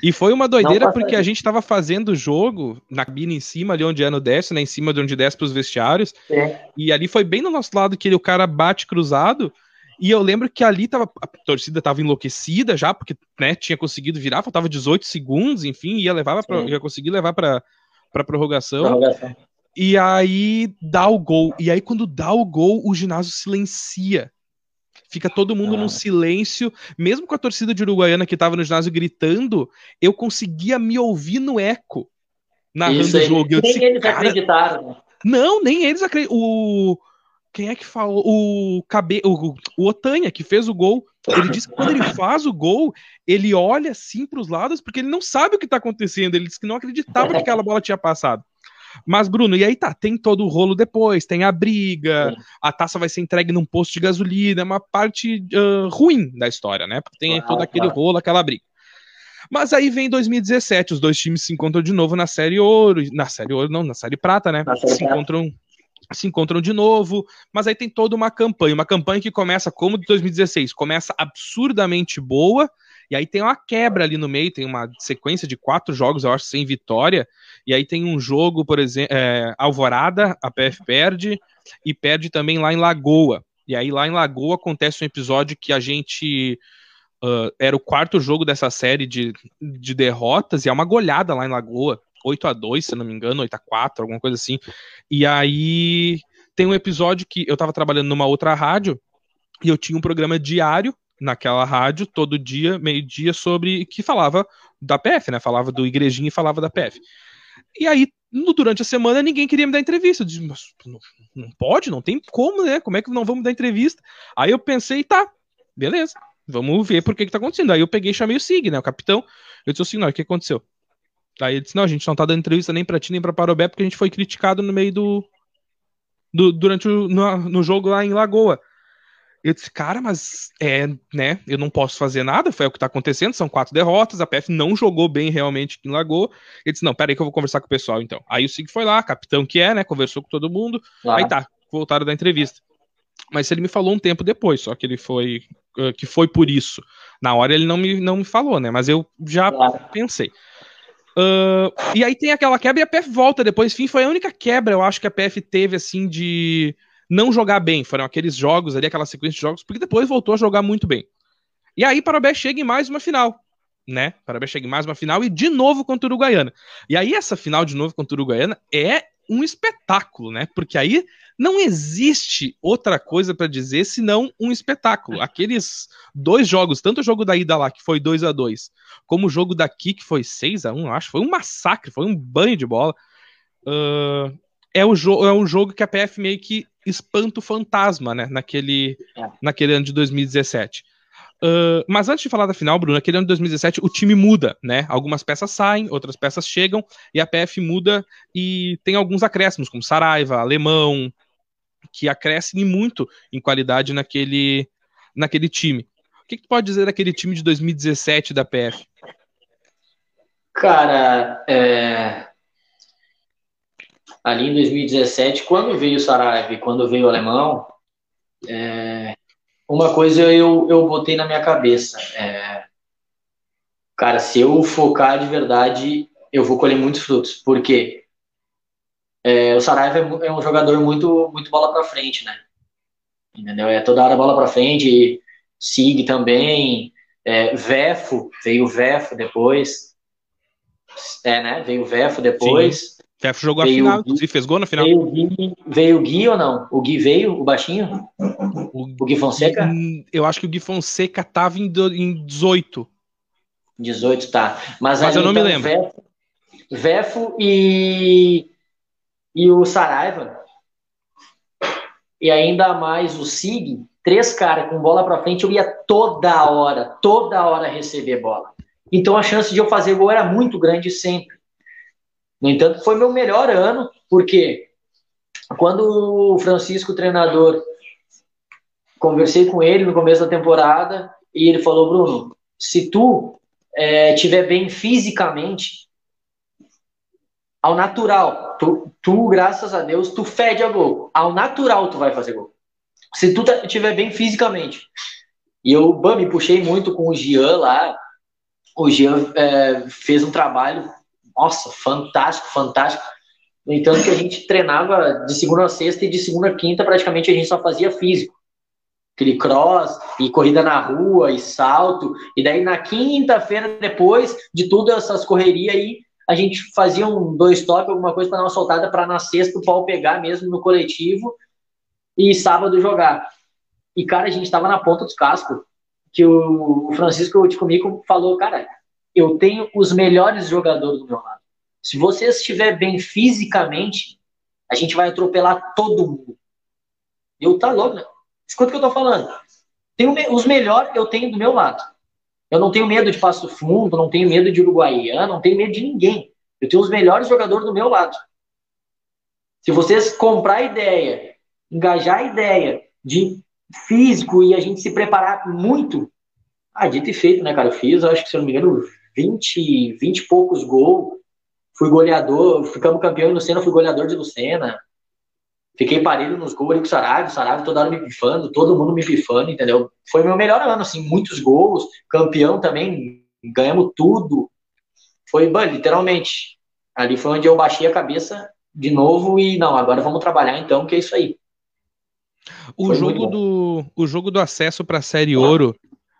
e foi uma doideira porque a gente tava fazendo o jogo na cabine em cima, ali onde Ano desce, né? Em cima de onde desce pros vestiários. É. E ali foi bem no nosso lado que ele, o cara bate cruzado. E eu lembro que ali tava, a torcida tava enlouquecida já, porque né, tinha conseguido virar, faltava 18 segundos, enfim, ia levar pra, ia conseguir levar para para prorrogação. prorrogação. E aí dá o gol. E aí, quando dá o gol, o ginásio silencia. Fica todo mundo ah. num silêncio, mesmo com a torcida de Uruguaiana que tava no ginásio gritando, eu conseguia me ouvir no eco narrando Isso, o jogo. nem disse, eles cara... acreditaram. Né? Não, nem eles acreditaram. O quem é que falou? O, Cabe... o, o Otanha, que fez o gol, ele disse que quando ele faz o gol, ele olha assim para os lados porque ele não sabe o que está acontecendo. Ele disse que não acreditava que aquela bola tinha passado. Mas, Bruno, e aí tá, tem todo o rolo depois, tem a briga, Sim. a taça vai ser entregue num posto de gasolina, é uma parte uh, ruim da história, né? Porque tem todo aquele rolo, aquela briga. Mas aí vem 2017, os dois times se encontram de novo na Série Ouro, na Série Ouro não, na Série Prata, né? Série se encontram se encontram de novo, mas aí tem toda uma campanha, uma campanha que começa como de 2016, começa absurdamente boa, e aí tem uma quebra ali no meio, tem uma sequência de quatro jogos, eu acho, sem vitória, e aí tem um jogo, por exemplo, é, Alvorada, a PF perde, e perde também lá em Lagoa. E aí lá em Lagoa acontece um episódio que a gente uh, era o quarto jogo dessa série de, de derrotas, e é uma goleada lá em Lagoa. 8 a 2 se não me engano, 8 a 4 alguma coisa assim. E aí tem um episódio que eu tava trabalhando numa outra rádio e eu tinha um programa diário naquela rádio, todo dia, meio-dia, sobre que falava da PF, né? Falava do Igrejinha e falava da PF. E aí, no, durante a semana, ninguém queria me dar entrevista. Eu disse, mas não, não pode, não tem como, né? Como é que não vamos dar entrevista? Aí eu pensei, tá, beleza, vamos ver por que que tá acontecendo. Aí eu peguei e chamei o Sig, né? O capitão. Eu disse assim, não, o que aconteceu? Aí ele disse: Não, a gente não tá dando entrevista nem pra ti nem pra Parobé porque a gente foi criticado no meio do. do durante o no, no, jogo lá em Lagoa. Eu disse, cara, mas é, né? Eu não posso fazer nada, foi o que tá acontecendo, são quatro derrotas, a PF não jogou bem realmente em Lagoa. Ele disse, não, peraí que eu vou conversar com o pessoal então. Aí o Sig foi lá, capitão que é, né? Conversou com todo mundo. Claro. Aí tá, voltaram da entrevista. Mas ele me falou um tempo depois, só que ele foi. que foi por isso. Na hora ele não me, não me falou, né? Mas eu já claro. pensei. Uh, e aí tem aquela quebra e a PF volta depois. Enfim, foi a única quebra, eu acho, que a PF teve, assim, de não jogar bem. Foram aqueles jogos ali, aquela sequência de jogos, porque depois voltou a jogar muito bem. E aí Parabé chega em mais uma final, né? Parabé chega em mais uma final e de novo contra o Uruguaiana. E aí essa final de novo contra o Uruguaiana é um espetáculo, né? Porque aí não existe outra coisa para dizer senão um espetáculo. Aqueles dois jogos, tanto o jogo da ida lá, que foi 2 a 2 como o jogo daqui, que foi 6 a 1 acho, foi um massacre, foi um banho de bola. Uh, é, o é um jogo que a PF meio que espanta o fantasma, né? Naquele, é. naquele ano de 2017. Uh, mas antes de falar da final, Bruno, aquele ano de 2017 o time muda, né? Algumas peças saem, outras peças chegam e a PF muda e tem alguns acréscimos, como Saraiva, Alemão, que acrescem muito em qualidade naquele, naquele time. O que, que tu pode dizer daquele time de 2017 da PF? Cara, é... ali em 2017, quando veio o Saraiva e quando veio o Alemão, é uma coisa eu, eu botei na minha cabeça. É, cara, se eu focar de verdade, eu vou colher muitos frutos. Porque é, o Saraiva é, é, um jogador muito, muito bola para frente, né? Entendeu? É toda hora bola para frente. Sig também. É, Vefo, veio o Vefo depois. É, né? Veio o Vefo depois. Sim. Vefo jogou veio a final, Gui, fez gol na final. Veio o, Gui, veio o Gui ou não? O Gui veio, o baixinho? O, o Gui Fonseca? Eu acho que o Gui Fonseca tava em, em 18. 18, tá. Mas, Mas eu não então, me lembro. Vefo, Vefo e, e o Saraiva. E ainda mais o Sig, três caras com bola para frente, eu ia toda hora, toda hora receber bola. Então a chance de eu fazer gol era muito grande sempre. No entanto, foi meu melhor ano, porque quando o Francisco, o treinador, conversei com ele no começo da temporada e ele falou: Bruno, se tu é, tiver bem fisicamente, ao natural, tu, tu, graças a Deus, tu fede a gol. Ao natural, tu vai fazer gol. Se tu estiver bem fisicamente. E eu me puxei muito com o Gian lá. O Gian é, fez um trabalho nossa, fantástico, fantástico. No entanto, que a gente treinava de segunda a sexta e de segunda a quinta, praticamente a gente só fazia físico. Aquele cross e corrida na rua e salto. E daí na quinta-feira, depois de todas essas correrias aí, a gente fazia um dois top, alguma coisa para dar uma soltada para na sexta o pau pegar mesmo no coletivo e sábado jogar. E, cara, a gente estava na ponta dos cascos. Que o Francisco de comigo falou, cara, eu tenho os melhores jogadores do meu lado. Se você estiver bem fisicamente, a gente vai atropelar todo mundo. Eu tá louco, né? Escuta o que eu tô falando. Tenho os melhores eu tenho do meu lado. Eu não tenho medo de Passo Fundo, não tenho medo de Uruguaiana, não tenho medo de ninguém. Eu tenho os melhores jogadores do meu lado. Se vocês comprar a ideia, engajar a ideia de físico e a gente se preparar muito, ah, dito e feito, né, cara? Eu fiz, acho que se eu não me engano, 20, 20 e poucos gols. Fui goleador, ficamos campeão em Lucena, fui goleador de Lucena. Fiquei parelho nos gols ali com o Saraiva, o Saraiva toda hora me pifando, todo mundo me pifando, entendeu? Foi meu melhor ano, assim, muitos gols, campeão também, ganhamos tudo. Foi, literalmente, ali foi onde eu baixei a cabeça de novo e, não, agora vamos trabalhar então, que é isso aí. O jogo, do, o jogo do acesso para a Série Ouro,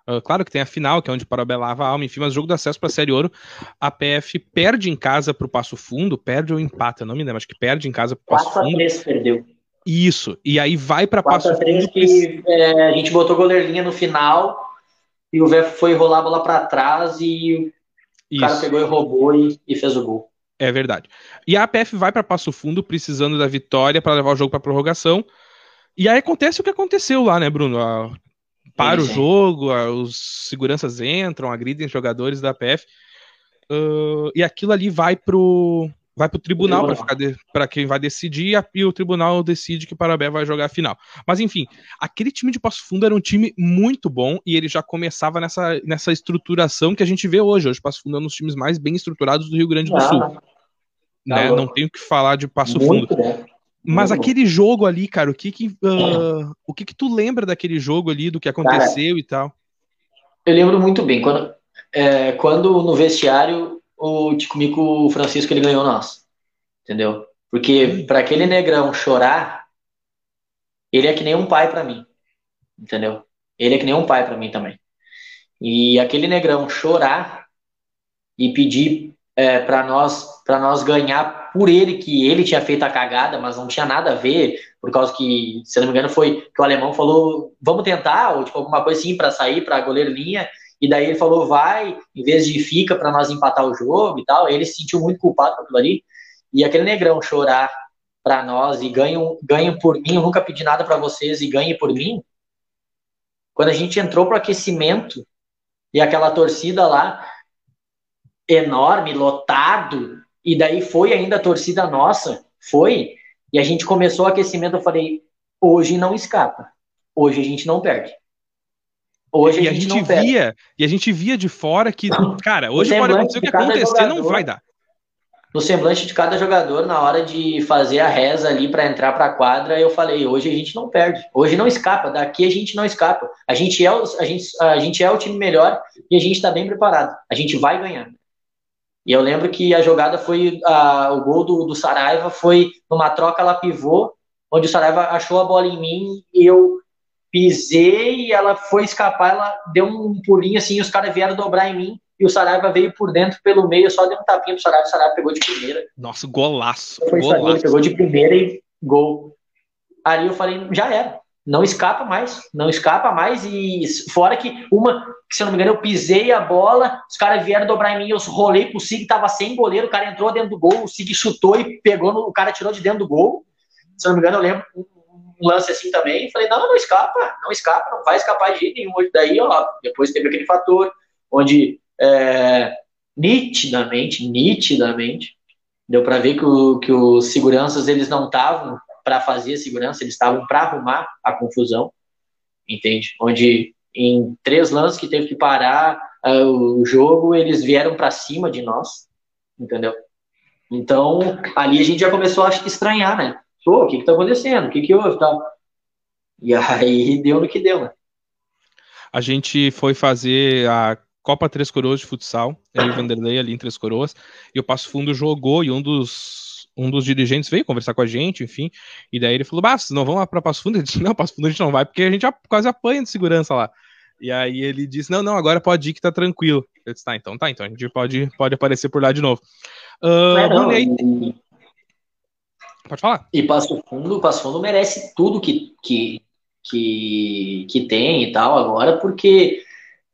uh, claro que tem a final, que é onde parabelava a alma, enfim, mas o jogo do acesso para a Série Ouro, a PF perde em casa para o Passo Fundo, perde ou empata, não me lembro, acho que perde em casa para o Passo Fundo. 4 perdeu. Isso, e aí vai para Passo Fundo. Que, é, a gente botou goleirinha no final e o Vé foi rolar a bola para trás e o cara pegou e roubou e, e fez o gol. É verdade. E a APF vai para Passo Fundo precisando da vitória para levar o jogo para prorrogação. E aí acontece o que aconteceu lá, né, Bruno? A, para sim, o jogo, a, os seguranças entram, agridem os jogadores da PF. Uh, e aquilo ali vai pro, vai pro tribunal para quem vai decidir e o tribunal decide que o Parabé vai jogar a final. Mas enfim, aquele time de Passo Fundo era um time muito bom e ele já começava nessa, nessa estruturação que a gente vê hoje. Hoje Passo Fundo é um dos times mais bem estruturados do Rio Grande do ah, Sul. Tá né? Não tenho que falar de Passo muito Fundo. Mas aquele jogo ali, cara, o que que, uh, o que que tu lembra daquele jogo ali, do que aconteceu cara, e tal? Eu lembro muito bem. Quando, é, quando no vestiário o Ticomico Francisco ele ganhou nós. Entendeu? Porque para aquele negrão chorar, ele é que nem um pai para mim. Entendeu? Ele é que nem um pai para mim também. E aquele negrão chorar e pedir é, para nós para nós ganhar por ele que ele tinha feito a cagada, mas não tinha nada a ver, por causa que, se não me engano, foi que o alemão falou, vamos tentar, ou tipo, alguma coisa assim para sair para goleiro linha, e daí ele falou, vai, em vez de fica para nós empatar o jogo e tal, ele se sentiu muito culpado com aquilo ali, e aquele negrão chorar para nós e ganham, ganham por mim, eu nunca pedi nada para vocês e ganhem por mim, quando a gente entrou pro aquecimento, e aquela torcida lá, enorme, lotado, e daí foi ainda a torcida nossa, foi, e a gente começou o aquecimento, eu falei, hoje não escapa, hoje a gente não perde. Hoje e a gente, a gente via, e a gente via de fora que, cara, hoje pode acontecer o que acontecer, jogador, não vai dar. No semblante de cada jogador, na hora de fazer a reza ali para entrar para a quadra, eu falei: hoje a gente não perde, hoje não escapa, daqui a gente não escapa. A gente é o, a gente, a gente é o time melhor e a gente está bem preparado. A gente vai ganhar. E eu lembro que a jogada foi. A, o gol do, do Saraiva foi numa troca lá pivô, onde o Saraiva achou a bola em mim e eu pisei e ela foi escapar, ela deu um pulinho assim, os caras vieram dobrar em mim e o Saraiva veio por dentro pelo meio, só deu um tapinha pro Saraiva, o Saraiva pegou de primeira. Nossa, golaço. Foi golaço. Ele pegou de primeira e gol. Ali eu falei, já era não escapa mais, não escapa mais. E fora que uma, que, se eu não me engano, eu pisei a bola, os caras vieram dobrar em mim, eu rolei pro Sig, tava sem goleiro, o cara entrou dentro do gol, o Sig chutou e pegou, no, o cara tirou de dentro do gol. Se eu não me engano, eu lembro um lance assim também. Falei, não, não escapa, não escapa, não vai escapar de nenhum. Daí, ó, depois teve aquele fator onde é, nitidamente, nitidamente, deu para ver que, o, que os seguranças eles não estavam para fazer a segurança, eles estavam para arrumar a confusão, entende? Onde em três lances que teve que parar uh, o jogo, eles vieram para cima de nós, entendeu? Então, ali a gente já começou a estranhar, né? Pô, o que que tá acontecendo? O que que houve? E aí deu no que deu, né? A gente foi fazer a Copa Três Coroas de futsal, eu e o Vanderlei ali em Três Coroas, e o Passo Fundo jogou e um dos um dos dirigentes veio conversar com a gente, enfim, e daí ele falou, bah, vocês não vão lá para Passo Fundo? Eu disse, não, Passo Fundo a gente não vai, porque a gente quase apanha de segurança lá. E aí ele disse, não, não, agora pode ir que tá tranquilo. Eu disse, tá, então tá, então a gente pode, pode aparecer por lá de novo. Uh, não, aí... Pode falar. E Passo Fundo, Passo Fundo merece tudo que, que, que, que tem e tal agora, porque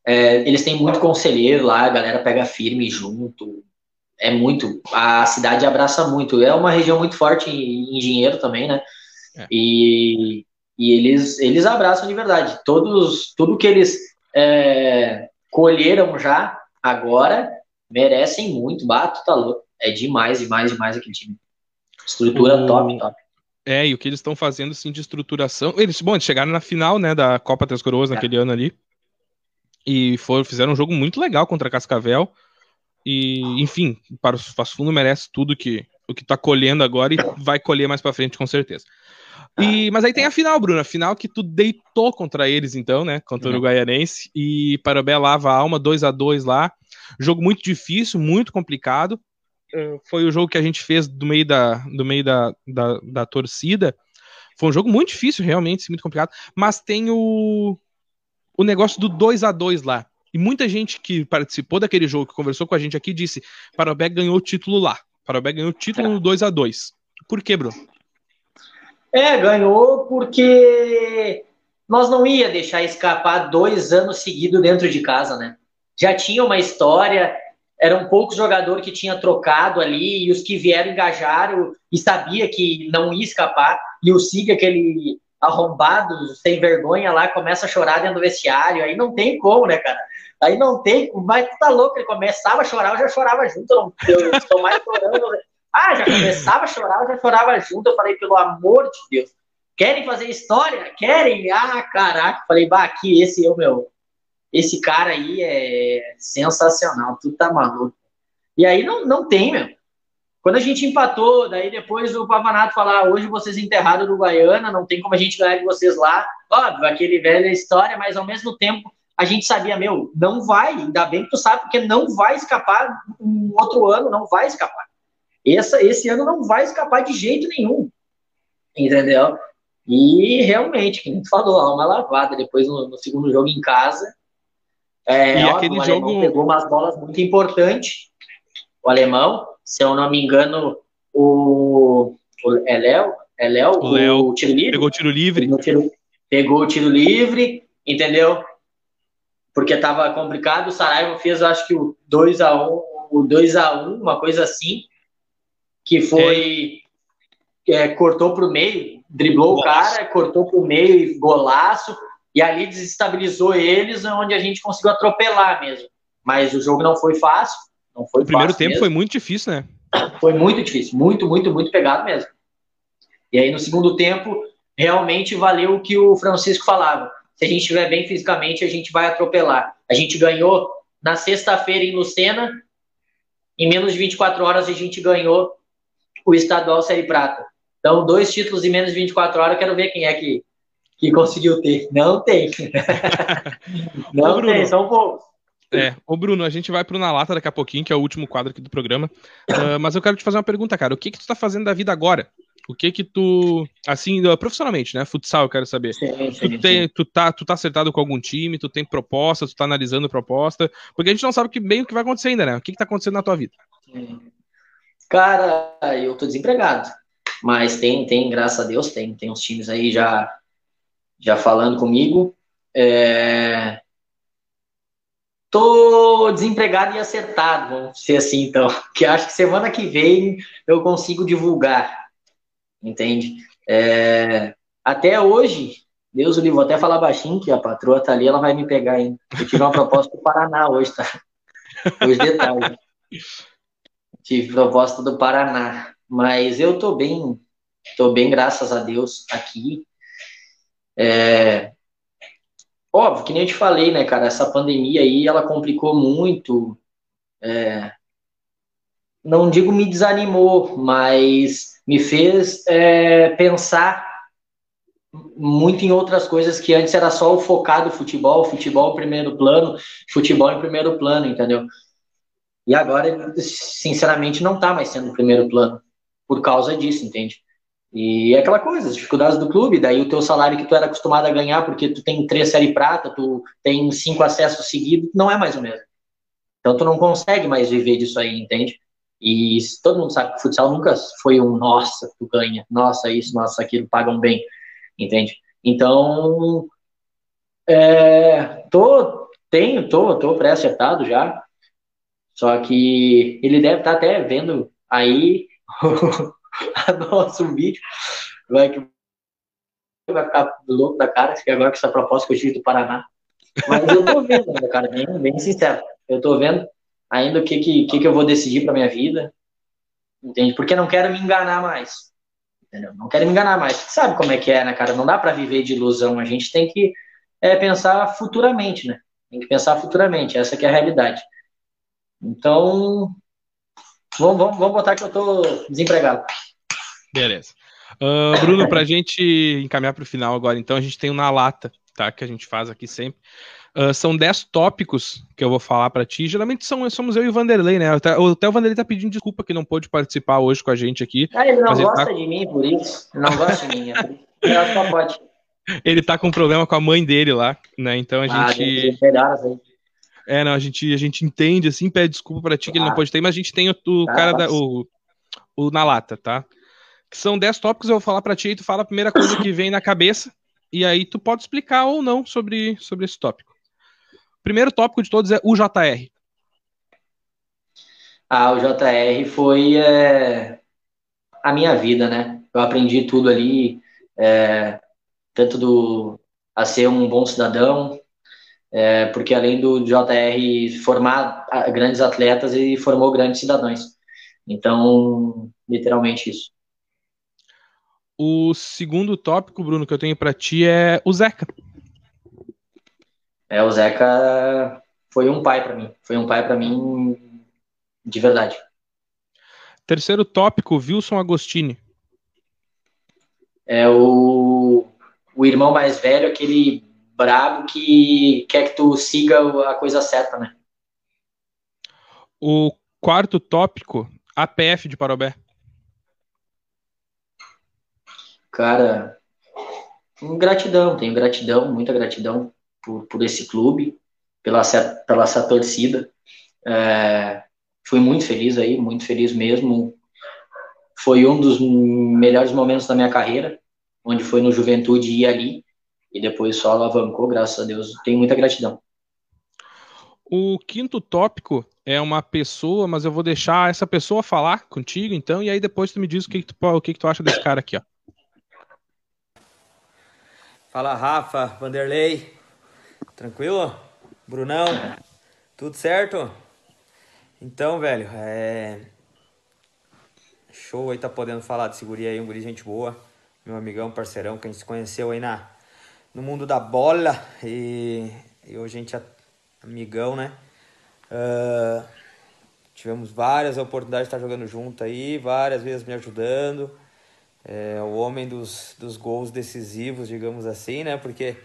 é, eles têm muito conselheiro lá, a galera pega firme junto, é muito. A cidade abraça muito. É uma região muito forte em, em dinheiro também, né? É. E, e eles, eles abraçam de verdade. Todos, tudo que eles é, colheram já agora merecem muito. Bato, tá louco. É demais, demais, demais aquele time. Estrutura o... top, top. É, e o que eles estão fazendo, sim, de estruturação. Eles, bom, eles chegaram na final, né, da Copa Três Coroas é. naquele ano ali. E foram, fizeram um jogo muito legal contra a Cascavel. E, enfim, para o Passo Fundo merece tudo que o que está colhendo agora e vai colher mais para frente com certeza. E, mas aí tem a final, Bruno. A final que tu deitou contra eles, então, né? Contra o uhum. Uruguaianense. E Parobé lava a alma, 2 a 2 lá. Jogo muito difícil, muito complicado. Uh, foi o jogo que a gente fez do meio da, do meio da, da, da torcida. Foi um jogo muito difícil, realmente, muito complicado. Mas tem o, o negócio do 2 a 2 lá. E muita gente que participou daquele jogo, que conversou com a gente aqui, disse: Parobé ganhou o título lá. Parobé ganhou o título no 2 a 2 Por quê, Bruno? É, ganhou porque nós não ia deixar escapar dois anos seguidos dentro de casa, né? Já tinha uma história, eram poucos jogadores que tinha trocado ali, e os que vieram engajaram e sabia que não ia escapar, e o Siga, aquele arrombado, sem vergonha lá, começa a chorar dentro do vestiário, aí não tem como, né, cara? Aí não tem, mas tu tá louco, ele começava a chorar, eu já chorava junto, eu, não, eu estou mais chorando? Ah, já começava a chorar, eu já chorava junto. Eu falei, pelo amor de Deus, querem fazer história? Querem? Ah, caraca. Falei, bah, aqui, esse eu, meu. Esse cara aí é sensacional, tu tá maluco. E aí não, não tem, meu. Quando a gente empatou, daí depois o Pavanato falar, hoje vocês enterraram no Guaiana, não tem como a gente ganhar de vocês lá. Óbvio, aquele velho história, mas ao mesmo tempo a gente sabia, meu, não vai, ainda bem que tu sabe, porque não vai escapar um outro ano, não vai escapar. Essa, esse ano não vai escapar de jeito nenhum. Entendeu? E realmente, que tu falou, alma lavada. Depois no, no, segundo jogo em casa. É, e óbvio, aquele jogo pegou umas bolas muito importantes. O alemão, se eu não me engano, o, o é Léo, é Léo, o, Léo o tiro livre. Pegou o tiro livre. Pegou o tiro, pegou o tiro livre, entendeu? Porque tava complicado. O Saraiva fez, acho que o 2 a 1 um, o 2 a 1 um, uma coisa assim que foi é, cortou para o meio, driblou o cara, cortou para o meio e golaço, e ali desestabilizou eles, onde a gente conseguiu atropelar mesmo. Mas o jogo não foi fácil. Não foi o primeiro tempo mesmo. foi muito difícil, né? Foi muito difícil, muito, muito, muito pegado mesmo. E aí no segundo tempo, realmente valeu o que o Francisco falava. Se a gente estiver bem fisicamente, a gente vai atropelar. A gente ganhou na sexta-feira em Lucena, em menos de 24 horas a gente ganhou o estadual Série Prata. Então, dois títulos em menos de 24 horas, quero ver quem é que, que conseguiu ter. Não tem. Não Bruno, tem, são poucos. É, ô Bruno, a gente vai pro Na Lata daqui a pouquinho, que é o último quadro aqui do programa. Uh, mas eu quero te fazer uma pergunta, cara. O que que tu tá fazendo da vida agora? O que que tu, assim, profissionalmente, né? Futsal, eu quero saber. Sim, sim, tu, tem, tu, tá, tu tá acertado com algum time, tu tem proposta, tu tá analisando proposta, porque a gente não sabe que, bem o que vai acontecer ainda, né? O que que tá acontecendo na tua vida? Cara, eu tô desempregado. Mas tem, tem, graças a Deus, tem, tem uns times aí já, já falando comigo. É... Tô desempregado e acertado, vamos ser assim, então. Que acho que semana que vem eu consigo divulgar. Entende? É... Até hoje, Deus o livre, vou até falar baixinho, que a patroa tá ali, ela vai me pegar ainda. Eu tive uma proposta do Paraná hoje, tá? Os detalhes. Tive proposta do Paraná, mas eu tô bem, tô bem, graças a Deus, aqui. É... Óbvio, que nem eu te falei, né, cara, essa pandemia aí, ela complicou muito. É... Não digo me desanimou, mas me fez é, pensar muito em outras coisas que antes era só o focado futebol, futebol primeiro plano, futebol em primeiro plano, entendeu? E agora, sinceramente, não está mais sendo o primeiro plano por causa disso, entende? E é aquela coisa, as dificuldades do clube, daí o teu salário que tu era acostumado a ganhar, porque tu tem três série prata, tu tem cinco acessos seguidos, não é mais o mesmo. Então tu não consegue mais viver disso aí, entende? E todo mundo sabe que o futsal nunca foi um nossa, tu ganha, nossa isso, nossa aquilo, pagam bem, entende? Então, é, tô, tenho, tô, tô pré-acertado já, só que ele deve estar tá até vendo aí nosso vídeo. Vai que vai ficar louco da cara, que agora com essa proposta que eu tive do Paraná. Mas eu tô vendo ainda, cara, bem, bem sincero. Eu tô vendo ainda o que, que, que, que eu vou decidir pra minha vida. Entende? Porque não quero me enganar mais. Entendeu? Não quero me enganar mais. Sabe como é que é, né, cara? Não dá para viver de ilusão. A gente tem que é, pensar futuramente, né? Tem que pensar futuramente. Essa que é a realidade. Então, vamos, vamos, vamos botar que eu tô desempregado. Beleza. Uh, Bruno, para a gente encaminhar para o final agora, então, a gente tem Na Lata, tá? Que a gente faz aqui sempre. Uh, são 10 tópicos que eu vou falar para ti. Geralmente são, somos eu e o Vanderlei, né? Até, até o Vanderlei tá pedindo desculpa que não pôde participar hoje com a gente aqui. Ah, ele não gosta ele tá... de mim por isso. Não gosta de mim. É só pode. Ele tá com um problema com a mãe dele lá, né? Então a ah, gente. É, não, a gente, a gente entende, assim, pede desculpa para ti que ah. ele não ah. pode ter, mas a gente tem o, o ah, cara da. O, o na lata, tá? Que são 10 tópicos, eu vou falar para ti e tu fala a primeira coisa que vem na cabeça, e aí tu pode explicar ou não sobre, sobre esse tópico. Primeiro tópico de todos é o JR. Ah, o JR foi é, a minha vida, né? Eu aprendi tudo ali, é, tanto do a ser um bom cidadão, é, porque além do JR formar grandes atletas, ele formou grandes cidadãos. Então, literalmente isso. O segundo tópico, Bruno, que eu tenho para ti é o Zeca. É, o Zeca foi um pai para mim. Foi um pai para mim de verdade. Terceiro tópico, Wilson Agostini. É o, o irmão mais velho, aquele brabo que quer que tu siga a coisa certa, né? O quarto tópico, APF de Parobé. Cara, gratidão, tenho gratidão, muita gratidão por, por esse clube, pela, pela essa torcida. É, fui muito feliz aí, muito feliz mesmo. Foi um dos melhores momentos da minha carreira, onde foi no Juventude e ali, e depois só alavancou, graças a Deus. Tenho muita gratidão. O quinto tópico é uma pessoa, mas eu vou deixar essa pessoa falar contigo, então, e aí depois tu me diz o que, que tu, o que, que tu acha desse cara aqui, ó. Fala, Rafa, Vanderlei. Tranquilo? Brunão, tudo certo? Então, velho, é. Show aí tá podendo falar de seguria aí, um guri gente boa. Meu amigão, parceirão, que a gente se conheceu aí na, no mundo da bola. E, e hoje a gente é amigão, né? Uh, tivemos várias oportunidades de estar jogando junto aí, várias vezes me ajudando. É o homem dos, dos gols decisivos, digamos assim, né? Porque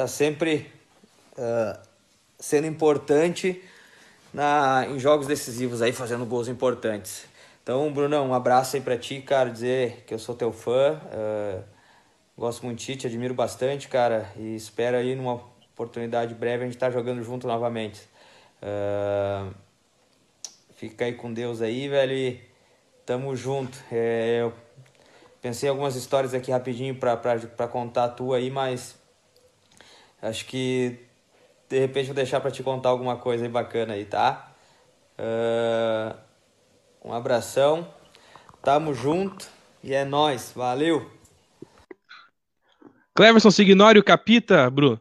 tá sempre uh, sendo importante na, em jogos decisivos aí, fazendo gols importantes. Então, Brunão, um abraço aí pra ti, cara, dizer que eu sou teu fã, uh, gosto muito de ti, te admiro bastante, cara, e espero aí numa oportunidade breve a gente estar tá jogando junto novamente. Uh, fica aí com Deus aí, velho, e tamo junto. É, eu pensei algumas histórias aqui rapidinho pra contar a tua aí, mas acho que de repente vou deixar para te contar alguma coisa aí bacana aí, tá? Uh, um abração, tamo junto e é nós, valeu! Cleverson Signório Capita, Bruno.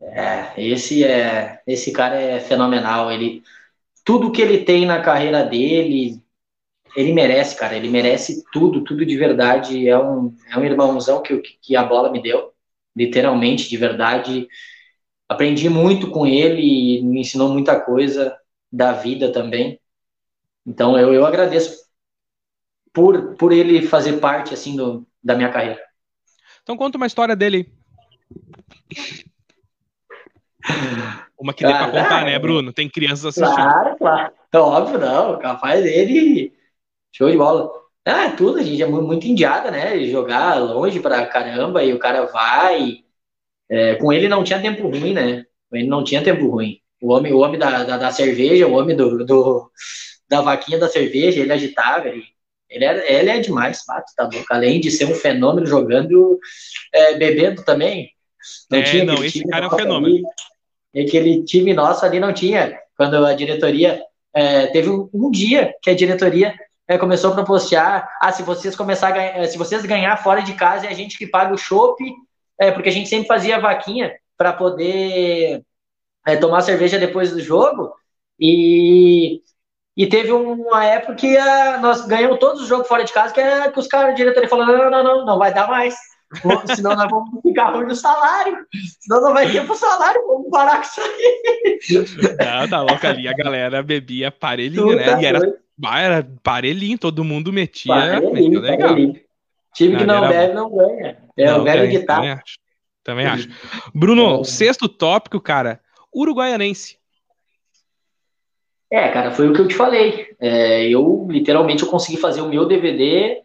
É, esse é, esse cara é fenomenal. Ele, tudo que ele tem na carreira dele, ele merece, cara. Ele merece tudo, tudo de verdade. É um, é um irmãozão que, que a bola me deu, literalmente, de verdade aprendi muito com ele e me ensinou muita coisa da vida também. Então eu, eu agradeço por, por ele fazer parte assim do, da minha carreira. Então conta uma história dele. Uma que dê pra contar, né, Bruno? Tem crianças assistindo. Claro, claro. Óbvio, não. Capaz dele. Show de bola. Ah, tudo, a gente é muito indiada, né? Jogar longe pra caramba e o cara vai é, com ele não tinha tempo ruim, né? Com ele não tinha tempo ruim. O homem, o homem da, da, da cerveja, o homem do, do, da vaquinha da cerveja, ele agitava, ele, ele, era, ele é demais, fato, tá louco. Além de ser um fenômeno jogando, é, bebendo também. Não é, tinha não, esse cara é um fenômeno. Ali, aquele time nosso ali não tinha. Quando a diretoria. É, teve um, um, dia que a diretoria é, começou a proporcionar. Ah, se vocês começar a ganhar, se vocês ganhar fora de casa, é a gente que paga o chopp é, porque a gente sempre fazia vaquinha para poder é, tomar cerveja depois do jogo. E, e teve uma época que a, nós ganhamos todos os jogos fora de casa, que, é, que os caras, o diretor, falou: não, não, não, não vai dar mais. Senão nós vamos ficar ruim no salário. Senão não vai ter pro salário, vamos parar com isso aí. Não, tá louco ali, a galera bebia parelhinho, né? Tá e era, era parelhinho, todo mundo metia, parelhinho, legal. Parelhinho. Time que não bebe não ganha. É não, o velho ditado. Também acho. Também acho. Bruno, é. sexto tópico, cara, uruguaianense. É, cara, foi o que eu te falei. É, eu, literalmente, eu consegui fazer o meu DVD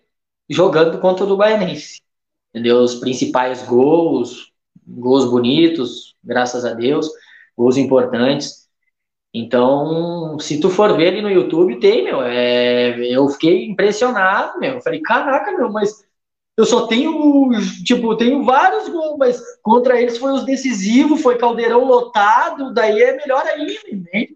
jogando contra o Uruguaianense. Entendeu? Os principais gols, gols bonitos, graças a Deus, gols importantes. Então, se tu for ver ali no YouTube, tem, meu. É, eu fiquei impressionado, meu. Eu falei, caraca, meu, mas eu só tenho, tipo, tenho vários gols, mas contra eles foi os decisivos, foi caldeirão lotado, daí é melhor ainda, né?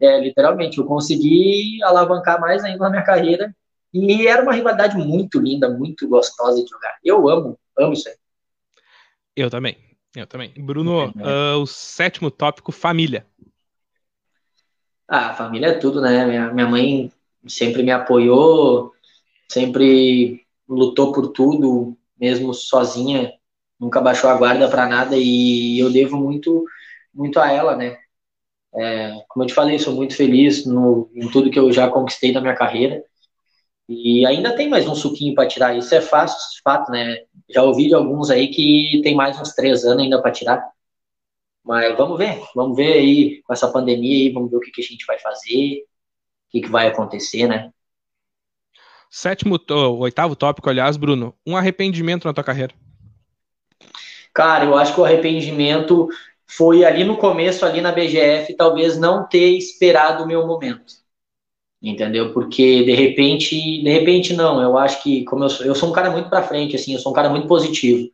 É, literalmente, eu consegui alavancar mais ainda na minha carreira e era uma rivalidade muito linda, muito gostosa de jogar. Eu amo, amo isso aí. Eu também, eu também. Bruno, uh, o sétimo tópico, família. Ah, família é tudo, né? Minha, minha mãe sempre me apoiou, sempre lutou por tudo, mesmo sozinha, nunca baixou a guarda para nada e eu devo muito, muito a ela, né? É, como eu te falei, sou muito feliz no, em tudo que eu já conquistei na minha carreira. E ainda tem mais um suquinho para tirar. Isso é fácil, fato, né? Já ouvi de alguns aí que tem mais uns três anos ainda para tirar. Mas vamos ver, vamos ver aí com essa pandemia aí, vamos ver o que, que a gente vai fazer, o que, que vai acontecer, né? Sétimo, oitavo tópico, aliás, Bruno, um arrependimento na tua carreira. Cara, eu acho que o arrependimento foi ali no começo, ali na BGF, talvez não ter esperado o meu momento. Entendeu? Porque de repente, de repente não, eu acho que como eu sou, eu sou um cara muito para frente assim, eu sou um cara muito positivo.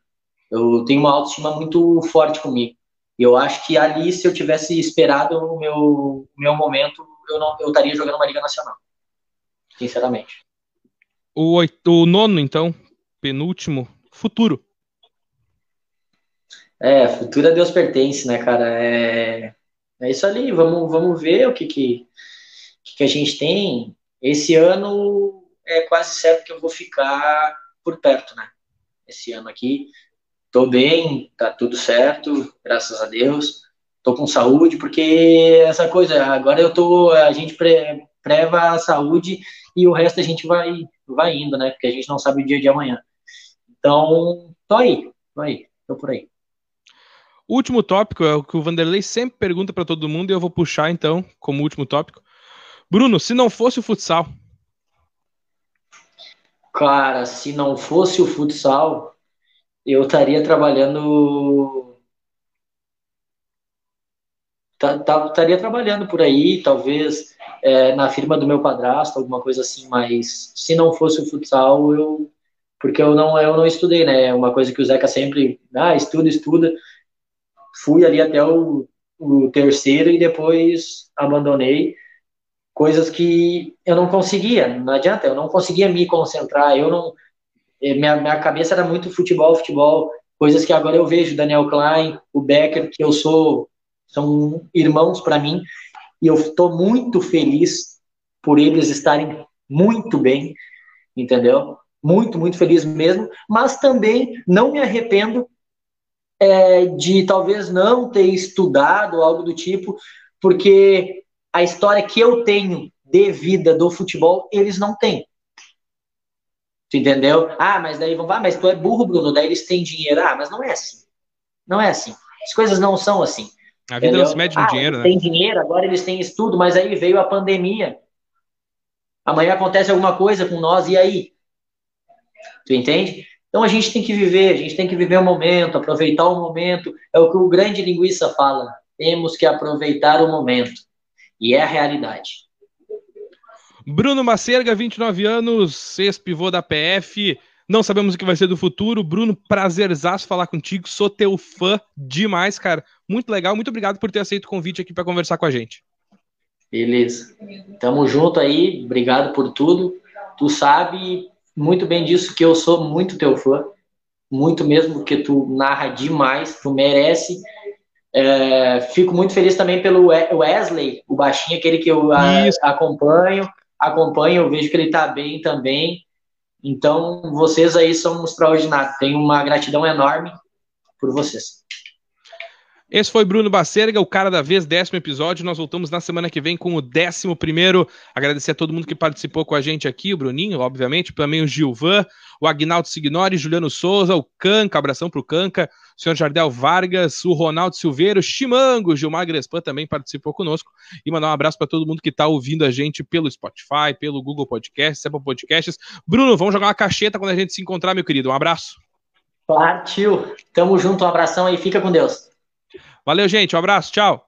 Eu tenho uma autoestima muito forte comigo. Eu acho que ali se eu tivesse esperado o meu meu momento, eu não eu estaria jogando uma liga nacional. Sinceramente. O, oito, o nono, então, penúltimo, futuro. É, futuro a Deus pertence, né, cara? É, é isso ali, vamos, vamos ver o que, que, que a gente tem. Esse ano é quase certo que eu vou ficar por perto, né? Esse ano aqui. Tô bem, tá tudo certo, graças a Deus. Tô com saúde, porque essa coisa, agora eu tô, a gente pre, preva a saúde e o resto a gente vai, vai indo, né? Porque a gente não sabe o dia de amanhã. Então, tô aí, tô aí, tô por aí. O último tópico é o que o Vanderlei sempre pergunta para todo mundo e eu vou puxar então como último tópico. Bruno, se não fosse o futsal. Cara, se não fosse o futsal, eu estaria trabalhando tá, tá, estaria trabalhando por aí, talvez é, na firma do meu padrasto, alguma coisa assim, mas se não fosse o futsal, eu. Porque eu não, eu não estudei, né? É uma coisa que o Zeca sempre. Ah, estuda, estuda. Fui ali até o, o terceiro e depois abandonei. Coisas que eu não conseguia, não adianta, eu não conseguia me concentrar, eu não. Eh, minha, minha cabeça era muito futebol, futebol, coisas que agora eu vejo, Daniel Klein, o Becker, que eu sou são irmãos para mim e eu estou muito feliz por eles estarem muito bem, entendeu? Muito, muito feliz mesmo, mas também não me arrependo é, de talvez não ter estudado algo do tipo, porque a história que eu tenho de vida do futebol, eles não têm. Tu entendeu? Ah, mas daí vão, ah, mas tu é burro, Bruno, daí eles têm dinheiro. Ah, mas não é assim. Não é assim. As coisas não são assim. A vida não se mede no ah, dinheiro, né? Tem dinheiro, agora eles têm estudo, mas aí veio a pandemia. Amanhã acontece alguma coisa com nós, e aí? Tu entende? Então a gente tem que viver, a gente tem que viver o momento, aproveitar o momento. É o que o grande linguiça fala. Temos que aproveitar o momento. E é a realidade. Bruno Macerga, 29 anos, ex-pivô da PF. Não sabemos o que vai ser do futuro. Bruno, prazerzaço falar contigo. Sou teu fã demais, cara. Muito legal. Muito obrigado por ter aceito o convite aqui para conversar com a gente. Beleza. Tamo junto aí. Obrigado por tudo. Tu sabe muito bem disso que eu sou muito teu fã. Muito mesmo, porque tu narra demais. Tu merece. É, fico muito feliz também pelo Wesley, o baixinho, aquele que eu a, acompanho. Acompanho, eu vejo que ele tá bem também. Então, vocês aí são extraordinários. Tenho uma gratidão enorme por vocês. Esse foi Bruno Bacerga, o cara da vez, décimo episódio. Nós voltamos na semana que vem com o décimo primeiro. Agradecer a todo mundo que participou com a gente aqui, o Bruninho, obviamente, também o Gilvan, o Agnaldo Signori, Juliano Souza, o Canca, abração pro Canca, o senhor Jardel Vargas, o Ronaldo Silveiro, Chimango, Gilmar Grespan também participou conosco. E mandar um abraço para todo mundo que está ouvindo a gente pelo Spotify, pelo Google Podcasts, Apple Podcasts. Bruno, vamos jogar uma cacheta quando a gente se encontrar, meu querido. Um abraço. Partiu. Tamo junto, um abração aí, fica com Deus. Valeu, gente. Um abraço. Tchau.